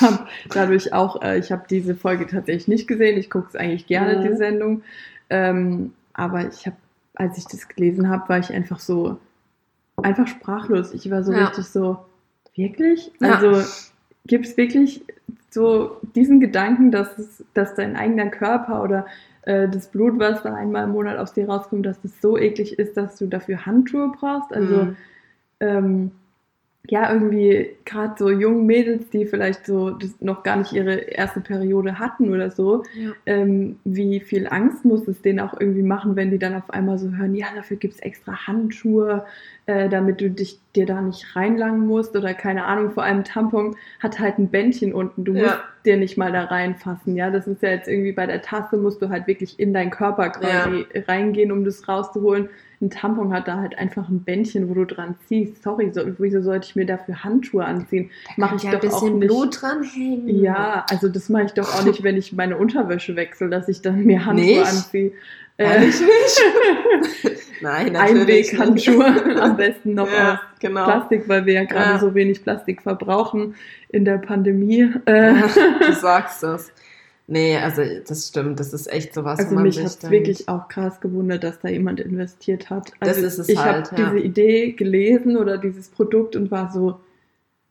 habe dadurch auch, äh, ich habe diese Folge tatsächlich nicht gesehen. Ich gucke es eigentlich gerne, Mhm. die Sendung. Ähm, aber ich habe, als ich das gelesen habe, war ich einfach so, einfach sprachlos. Ich war so Ja. richtig so, wirklich? Ja. Also gibt es wirklich so diesen Gedanken, dass, es, dass dein eigener Körper oder äh, das Blut, was da einmal im Monat aus dir rauskommt, dass das so eklig ist, dass du dafür Handschuhe brauchst? Also Mhm. ähm, ja, irgendwie gerade so jungen Mädels, die vielleicht so noch gar nicht ihre erste Periode hatten oder so, Ja. ähm, wie viel Angst muss es denen auch irgendwie machen, wenn die dann auf einmal so hören, ja, dafür gibt es extra Handschuhe, äh, damit du dich dir da nicht reinlangen musst oder keine Ahnung, vor allem Tampon hat halt ein Bändchen unten, du Ja. musst dir nicht mal da reinfassen, ja, das ist ja jetzt irgendwie bei der Tasse musst du halt wirklich in deinen Körper quasi reingehen, um das rauszuholen. Ein Tampon hat da halt einfach ein Bändchen, wo du dran ziehst. Sorry, so, wieso sollte ich mir dafür Handschuhe anziehen? Mache ich ja doch ein auch bisschen nicht. Blut dranhängen. Ja, also das mache ich doch auch nicht, wenn ich meine Unterwäsche wechsle, dass ich dann mir Handschuhe Nicht? anziehe. Äh, nicht? Nein, natürlich. Einweghandschuhe, am besten noch Ja, aus genau. Plastik, weil wir ja gerade Ja. so wenig Plastik verbrauchen in der Pandemie. Äh, du sagst das. Nee, also das stimmt, das ist echt sowas, also mich hat es wirklich auch krass gewundert, dass da jemand investiert hat. Das Also ist es ich halt, habe ja. diese Idee gelesen oder dieses Produkt und war so,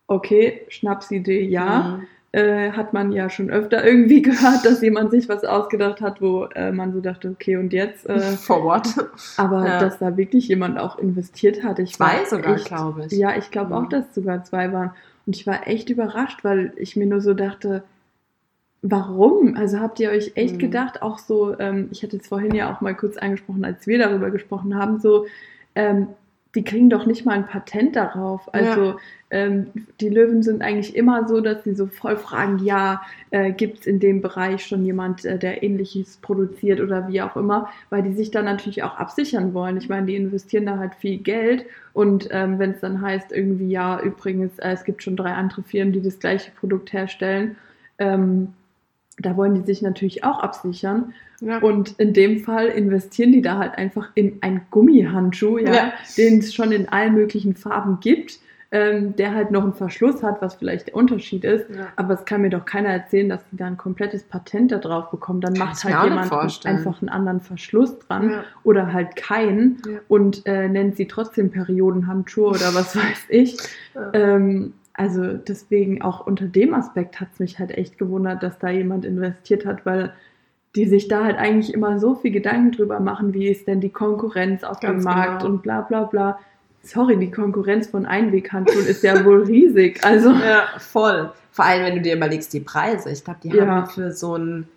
okay, Schnapsidee, ja. Mhm. äh, hat man ja schon öfter irgendwie gehört, dass jemand sich was ausgedacht hat, wo äh, man so dachte, okay, und jetzt? Äh, For what? aber Ja. dass da wirklich jemand auch investiert hat. Ich Zwei sogar, glaube ich. Ja, ich glaube Mhm. auch, dass es sogar zwei waren. Und ich war echt überrascht, weil ich mir nur so dachte, warum? Also habt ihr euch echt Mhm. gedacht, auch so, ähm, ich hatte es vorhin ja auch mal kurz angesprochen, als wir darüber gesprochen haben, so, ähm, die kriegen doch nicht mal ein Patent darauf. Also ja. ähm, die Löwen sind eigentlich immer so, dass sie so voll fragen, ja, äh, gibt es in dem Bereich schon jemand, äh, der ähnliches produziert oder wie auch immer, weil die sich dann natürlich auch absichern wollen. Ich meine, die investieren da halt viel Geld und ähm, wenn es dann heißt, irgendwie, ja, übrigens, äh, es gibt schon drei andere Firmen, die das gleiche Produkt herstellen, ähm, da wollen die sich natürlich auch absichern. Ja. Und in dem Fall investieren die da halt einfach in einen Gummihandschuh, ja, ja. den es schon in allen möglichen Farben gibt, ähm, der halt noch einen Verschluss hat, was vielleicht der Unterschied ist. Aber es kann mir doch keiner erzählen, dass die da ein komplettes Patent da drauf bekommen. Dann macht halt jemand einfach einen anderen Verschluss dran oder halt keinen und äh, nennt sie trotzdem Periodenhandschuhe oder was weiß ich. Ähm, also deswegen auch unter dem Aspekt hat es mich halt echt gewundert, dass da jemand investiert hat, weil die sich da halt eigentlich immer so viel Gedanken drüber machen, wie ist denn die Konkurrenz auf Ganz dem Markt genau. und bla bla bla. Sorry, die Konkurrenz von Einweghandschuhen ist ja wohl riesig. Also ja, voll. Vor allem, wenn du dir überlegst, die Preise. Ich glaube, die ja. haben für so ein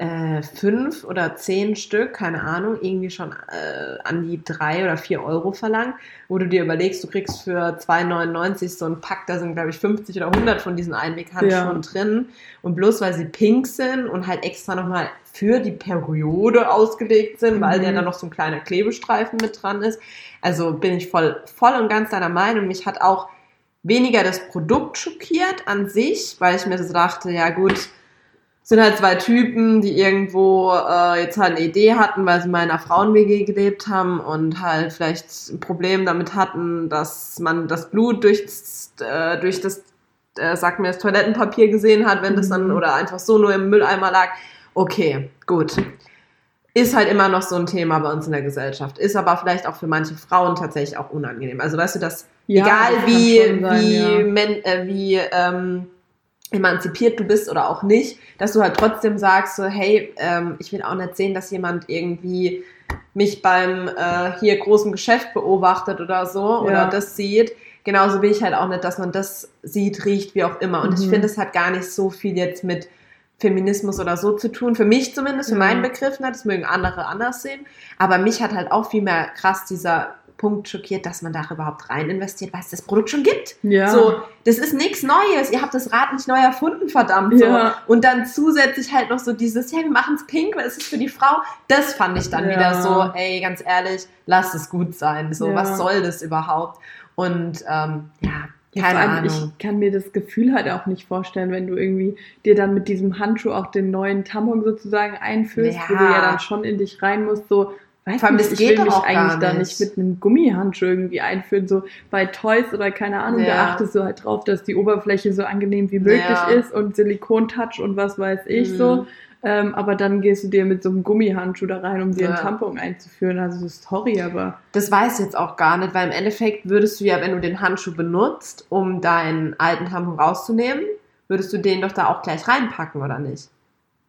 äh, fünf oder zehn Stück, keine Ahnung, irgendwie schon äh, an die drei oder vier Euro verlangt, wo du dir überlegst, du kriegst für 2,99 so ein Pack, da sind glaube ich 50 oder 100 von diesen Einweghandschuhen ja. drin und bloß weil sie pink sind und halt extra nochmal für die Periode ausgelegt sind, mhm. weil der da noch so ein kleiner Klebestreifen mit dran ist. Also bin ich voll, voll und ganz deiner Meinung. Mich hat auch weniger das Produkt schockiert an sich, weil ich mir so dachte, ja gut, sind halt zwei Typen, die irgendwo äh, jetzt halt eine Idee hatten, weil sie mal in einer Frauen-WG gelebt haben und halt vielleicht ein Problem damit hatten, dass man das Blut durch, äh, durch das, äh, sagt mir, das Toilettenpapier gesehen hat, wenn das dann mhm. oder einfach so nur im Mülleimer lag. Okay, gut. Ist halt immer noch so ein Thema bei uns in der Gesellschaft. Ist aber vielleicht auch für manche Frauen tatsächlich auch unangenehm. Also weißt du, dass ja, egal das wie, sein, wie, ja. men, äh, wie ähm, emanzipiert du bist oder auch nicht, dass du halt trotzdem sagst, so, hey, ähm, ich will auch nicht sehen, dass jemand irgendwie mich beim äh, hier großen Geschäft beobachtet oder so ja. oder das sieht. Genauso will ich halt auch nicht, dass man das sieht, riecht, wie auch immer. Und mhm. ich finde, es hat gar nicht so viel jetzt mit Feminismus oder so zu tun. Für mich zumindest, für ja. meinen Begriffen hat, das mögen andere anders sehen. Aber mich hat halt auch viel mehr krass dieser Punkt schockiert, dass man da überhaupt rein investiert, weil es das Produkt schon gibt. Ja. So, das ist nichts Neues. Ihr habt das Rad nicht neu erfunden, verdammt. So. Ja. Und dann zusätzlich halt noch so dieses, ja, wir machen es pink, weil es ist für die Frau. Das fand ich dann ja. wieder so, ey, ganz ehrlich, lass es gut sein. So, ja. was soll das überhaupt? Und ähm, ja, keine ja, Ahnung. Ich kann mir das Gefühl halt auch nicht vorstellen, wenn du irgendwie dir dann mit diesem Handschuh auch den neuen Tampon sozusagen einfüllst, ja. wo du ja dann schon in dich rein musst, so, Weiß Vor allem, nicht, das geht ich will mich eigentlich da nicht mit einem Gummihandschuh irgendwie einführen. So bei Toys oder keine Ahnung, ja. da achtest du halt drauf, dass die Oberfläche so angenehm wie möglich ja. ist und Silikontouch und was weiß ich mhm. so. Ähm, aber dann gehst du dir mit so einem Gummihandschuh da rein, um dir ja. einen Tampon einzuführen. Also sorry, aber. Das weiß ich jetzt auch gar nicht, weil im Endeffekt würdest du ja, wenn du den Handschuh benutzt, um deinen alten Tampon rauszunehmen, würdest du den doch da auch gleich reinpacken, oder nicht?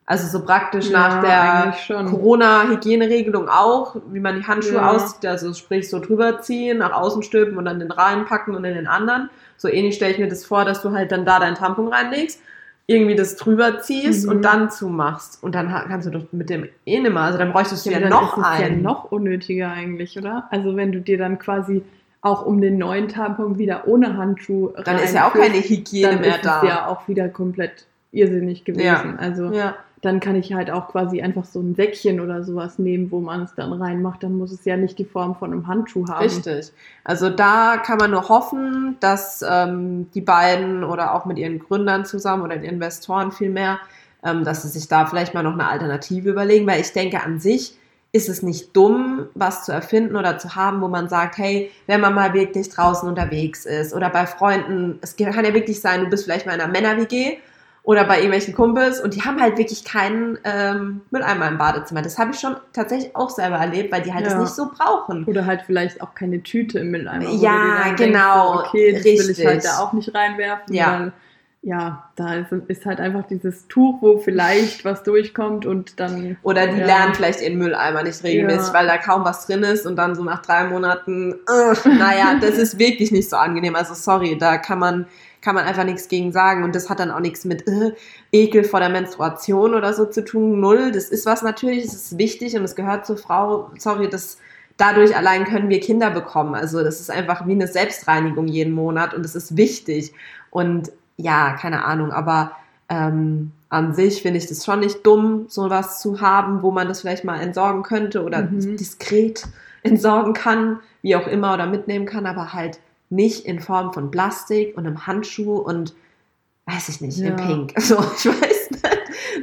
Also so praktisch ja, nach der Corona-Hygieneregelung auch, wie man die Handschuhe ja. aussieht, also sprich so drüber ziehen, nach außen stülpen und dann den reinpacken und in den anderen. So ähnlich stelle ich mir das vor, dass du halt dann da deinen Tampon reinlegst, irgendwie das drüber ziehst mhm. und dann zumachst. Und dann kannst du doch mit dem eh nimmer, also dann bräuchtest du ja, ja noch ist einen. ja noch unnötiger eigentlich, oder? Also wenn du dir dann quasi auch um den neuen Tampon wieder ohne Handschuh Dann ist ja auch keine Hygiene mehr da. Dann ist ja auch wieder komplett irrsinnig gewesen. Ja. Also ja dann kann ich halt auch quasi einfach so ein Säckchen oder sowas nehmen, wo man es dann reinmacht. Dann muss es ja nicht die Form von einem Handschuh haben. Richtig. Also da kann man nur hoffen, dass ähm, die beiden oder auch mit ihren Gründern zusammen oder den Investoren vielmehr, ähm, dass sie sich da vielleicht mal noch eine Alternative überlegen, weil ich denke an sich ist es nicht dumm, was zu erfinden oder zu haben, wo man sagt, hey, wenn man mal wirklich draußen unterwegs ist oder bei Freunden, es kann ja wirklich sein, du bist vielleicht mal in einer Männer-WG oder bei irgendwelchen Kumpels und die haben halt wirklich keinen ähm, Mülleimer im Badezimmer. Das habe ich schon tatsächlich auch selber erlebt, weil die halt ja. das nicht so brauchen. Oder halt vielleicht auch keine Tüte im Mülleimer. Ja, genau. Denkst, okay, das richtig. will ich halt da auch nicht reinwerfen. Ja. Weil, ja, da ist, ist, halt einfach dieses Tuch, wo vielleicht was durchkommt und dann. Oder die ja. lernen vielleicht ihren Mülleimer nicht regelmäßig, ja. weil da kaum was drin ist und dann so nach drei Monaten, äh, naja, das ist wirklich nicht so angenehm. Also sorry, da kann man kann man einfach nichts gegen sagen. Und das hat dann auch nichts mit äh, Ekel vor der Menstruation oder so zu tun. Null. Das ist was natürlich, das ist wichtig und es gehört zur Frau. Sorry, das dadurch allein können wir Kinder bekommen. Also das ist einfach wie eine Selbstreinigung jeden Monat und es ist wichtig. Und ja, keine Ahnung, aber ähm, an sich finde ich das schon nicht dumm, sowas zu haben, wo man das vielleicht mal entsorgen könnte oder mhm. diskret entsorgen kann, wie auch immer, oder mitnehmen kann, aber halt nicht in Form von Plastik und einem Handschuh und weiß ich nicht, ja. in Pink. Also ich weiß nicht.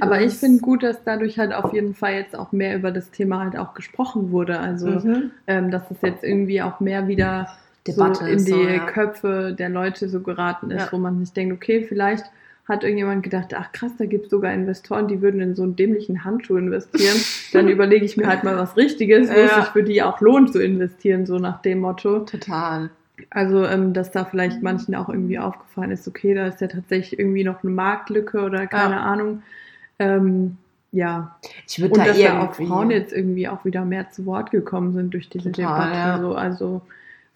Aber ich finde gut, dass dadurch halt auf jeden Fall jetzt auch mehr über das Thema halt auch gesprochen wurde. Also, mhm. ähm, dass es jetzt irgendwie auch mehr wieder Debatte so in die so, ja. Köpfe der Leute so geraten ist, ja. wo man sich denkt, okay, vielleicht hat irgendjemand gedacht, ach krass, da gibt es sogar Investoren, die würden in so einen dämlichen Handschuh investieren. Dann überlege ich mir halt mal was Richtiges, wo es sich für die auch lohnt zu investieren, so nach dem Motto. Total. Also, ähm, dass da vielleicht manchen auch irgendwie aufgefallen ist, okay, da ist ja tatsächlich irgendwie noch eine Marktlücke oder keine ja. Ahnung. Ähm, ja. Ich würde da dass da auch Frauen jetzt irgendwie auch wieder mehr zu Wort gekommen sind durch diese Total, Debatte. Ja. So, also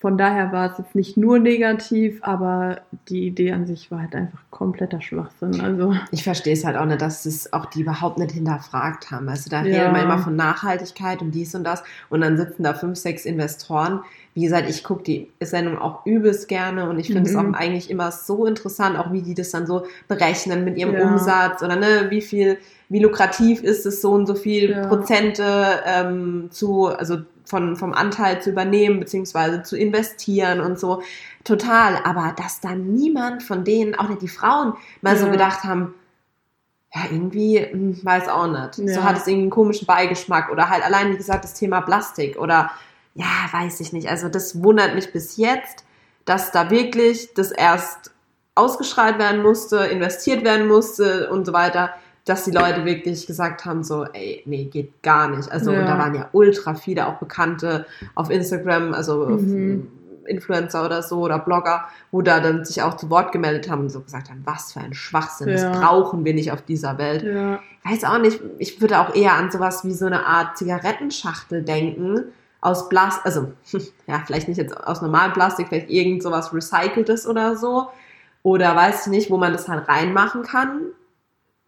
von daher war es jetzt nicht nur negativ, aber die Idee an sich war halt einfach kompletter Schwachsinn. Also ich verstehe es halt auch nicht, dass es auch die überhaupt nicht hinterfragt haben. Also da ja. redet man immer von Nachhaltigkeit und dies und das und dann sitzen da fünf, sechs Investoren. Wie gesagt, ich gucke die Sendung auch übelst gerne und ich finde es mhm. auch eigentlich immer so interessant, auch wie die das dann so berechnen mit ihrem ja. Umsatz oder ne, wie viel, wie lukrativ ist es so und so viel ja. Prozente ähm, zu, also von, vom Anteil zu übernehmen, beziehungsweise zu investieren und so. Total. Aber dass dann niemand von denen, auch nicht die Frauen, mal ja. so gedacht haben, ja, irgendwie, hm, weiß auch nicht. Ja. So hat es irgendwie einen komischen Beigeschmack. Oder halt allein, wie gesagt, das Thema Plastik. Oder, ja, weiß ich nicht. Also das wundert mich bis jetzt, dass da wirklich das erst ausgeschreit werden musste, investiert werden musste und so weiter dass die Leute wirklich gesagt haben, so, ey, nee, geht gar nicht. Also, ja. und da waren ja ultra viele auch Bekannte auf Instagram, also mhm. Influencer oder so oder Blogger, wo da dann sich auch zu Wort gemeldet haben und so gesagt haben, was für ein Schwachsinn, ja. das brauchen wir nicht auf dieser Welt. Ja. Weiß auch nicht, ich würde auch eher an sowas wie so eine Art Zigarettenschachtel denken, aus Plastik, also, ja, vielleicht nicht jetzt aus normalem Plastik, vielleicht irgend sowas Recyceltes oder so. Oder weiß ich nicht, wo man das halt reinmachen kann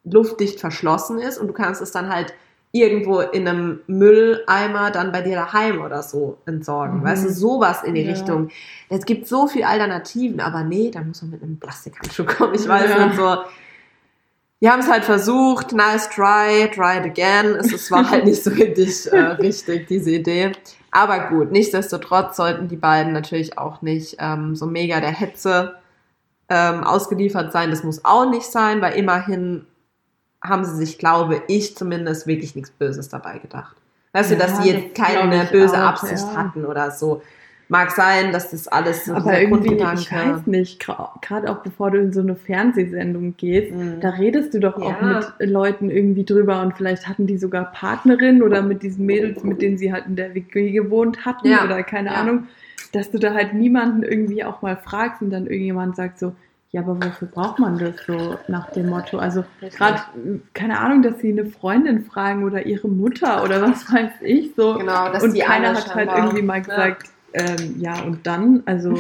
luftdicht verschlossen ist und du kannst es dann halt irgendwo in einem Mülleimer dann bei dir daheim oder so entsorgen. Mhm. Weißt du, sowas in die ja. Richtung. Es gibt so viele Alternativen, aber nee, da muss man mit einem Plastikhandschuh kommen. Ich weiß ja. nicht so. Die haben es halt versucht, nice try, try it again. Es, es war halt nicht so richtig äh, richtig, diese Idee. Aber gut, nichtsdestotrotz sollten die beiden natürlich auch nicht ähm, so mega der Hetze ähm, ausgeliefert sein. Das muss auch nicht sein, weil immerhin haben sie sich, glaube ich zumindest, wirklich nichts Böses dabei gedacht. Weißt ja, du, dass sie jetzt keine böse auch, Absicht ja. hatten oder so. Mag sein, dass das alles so Aber irgendwie, ich weiß nicht, gerade auch bevor du in so eine Fernsehsendung gehst, mhm. da redest du doch auch ja. mit Leuten irgendwie drüber und vielleicht hatten die sogar Partnerinnen oder mit diesen Mädels, mit denen sie halt in der WG gewohnt hatten oder keine. Ahnung, dass du da halt niemanden irgendwie auch mal fragst und dann irgendjemand sagt so, ja, aber wofür braucht man das so nach dem Motto? Also gerade, keine Ahnung, dass sie eine Freundin fragen oder ihre Mutter oder was weiß ich so. Genau, dass und keiner hat halt irgendwie mal gesagt, ja. Ähm, ja, und dann, also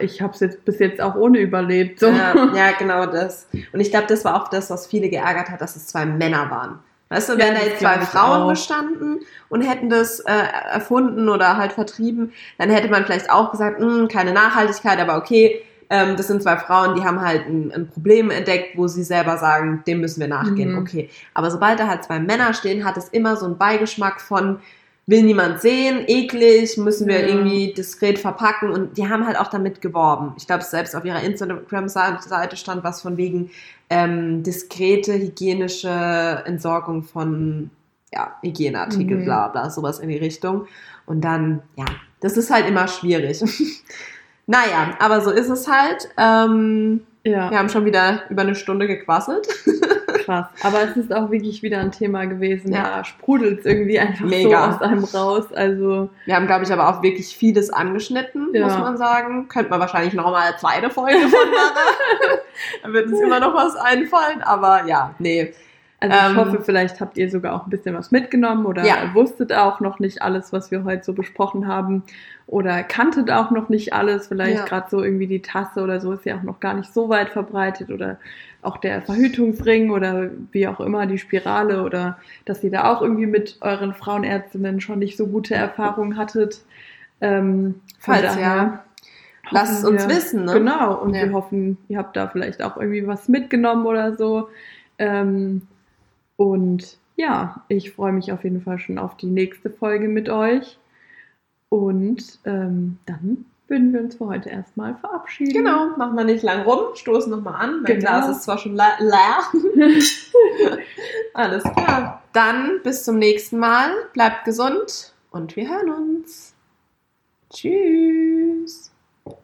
ich habe es jetzt bis jetzt auch ohne überlebt. So. Ja, ja, genau das. Und ich glaube, das war auch das, was viele geärgert hat, dass es zwei Männer waren. Weißt du, wären ja, da jetzt zwei Frauen auch. gestanden und hätten das äh, erfunden oder halt vertrieben, dann hätte man vielleicht auch gesagt, mh, hm, keine Nachhaltigkeit, aber okay, ähm, das sind zwei Frauen, die haben halt ein, ein, Problem entdeckt, wo sie selber sagen, dem müssen wir nachgehen. Mhm. Okay. Aber sobald da halt zwei Männer stehen, hat es immer so einen Beigeschmack von, will niemand sehen, eklig, müssen wir ja. irgendwie diskret verpacken und die haben halt auch damit geworben. Ich glaube, selbst auf ihrer Instagram-Seite stand was von wegen ähm, diskrete hygienische Entsorgung von ja, Hygieneartikel, mhm. bla bla, sowas in die Richtung. Und dann, ja, das ist halt immer schwierig. Naja, aber so ist es halt. Ähm, ja. Wir haben schon wieder über eine Stunde gequasselt. Krass. Aber es ist auch wirklich wieder ein Thema gewesen. Ja. Da sprudelt es irgendwie einfach Mega. so aus einem raus. Also wir haben, glaube ich, aber auch wirklich vieles angeschnitten, ja. muss man sagen. Könnte man wahrscheinlich noch mal eine zweite Folge von machen. Dann wird uns immer noch was einfallen. Aber ja, nee. Also ich Ähm, hoffe, vielleicht habt ihr sogar auch ein bisschen was mitgenommen oder Ja. wusstet auch noch nicht alles, was wir heute so besprochen haben oder kanntet auch noch nicht alles. Vielleicht Ja. gerade so irgendwie die Tasse oder so ist ja auch noch gar nicht so weit verbreitet oder auch der Verhütungsring oder wie auch immer die Spirale oder dass ihr da auch irgendwie mit euren Frauenärztinnen schon nicht so gute Erfahrungen hattet. Ähm, Falls ja. Lasst es uns wir- wissen, ne? Genau, und Ja. wir hoffen, ihr habt da vielleicht auch irgendwie was mitgenommen oder so. Ähm, und ja, ich freue mich auf jeden Fall schon auf die nächste Folge mit euch. Und ähm, dann würden wir uns für heute erstmal verabschieden. Genau, machen wir nicht lang rum, stoßen nochmal an. Mein Genau. Glas ist zwar schon le- leer. Alles klar. Dann bis zum nächsten Mal. Bleibt gesund und wir hören uns. Tschüss.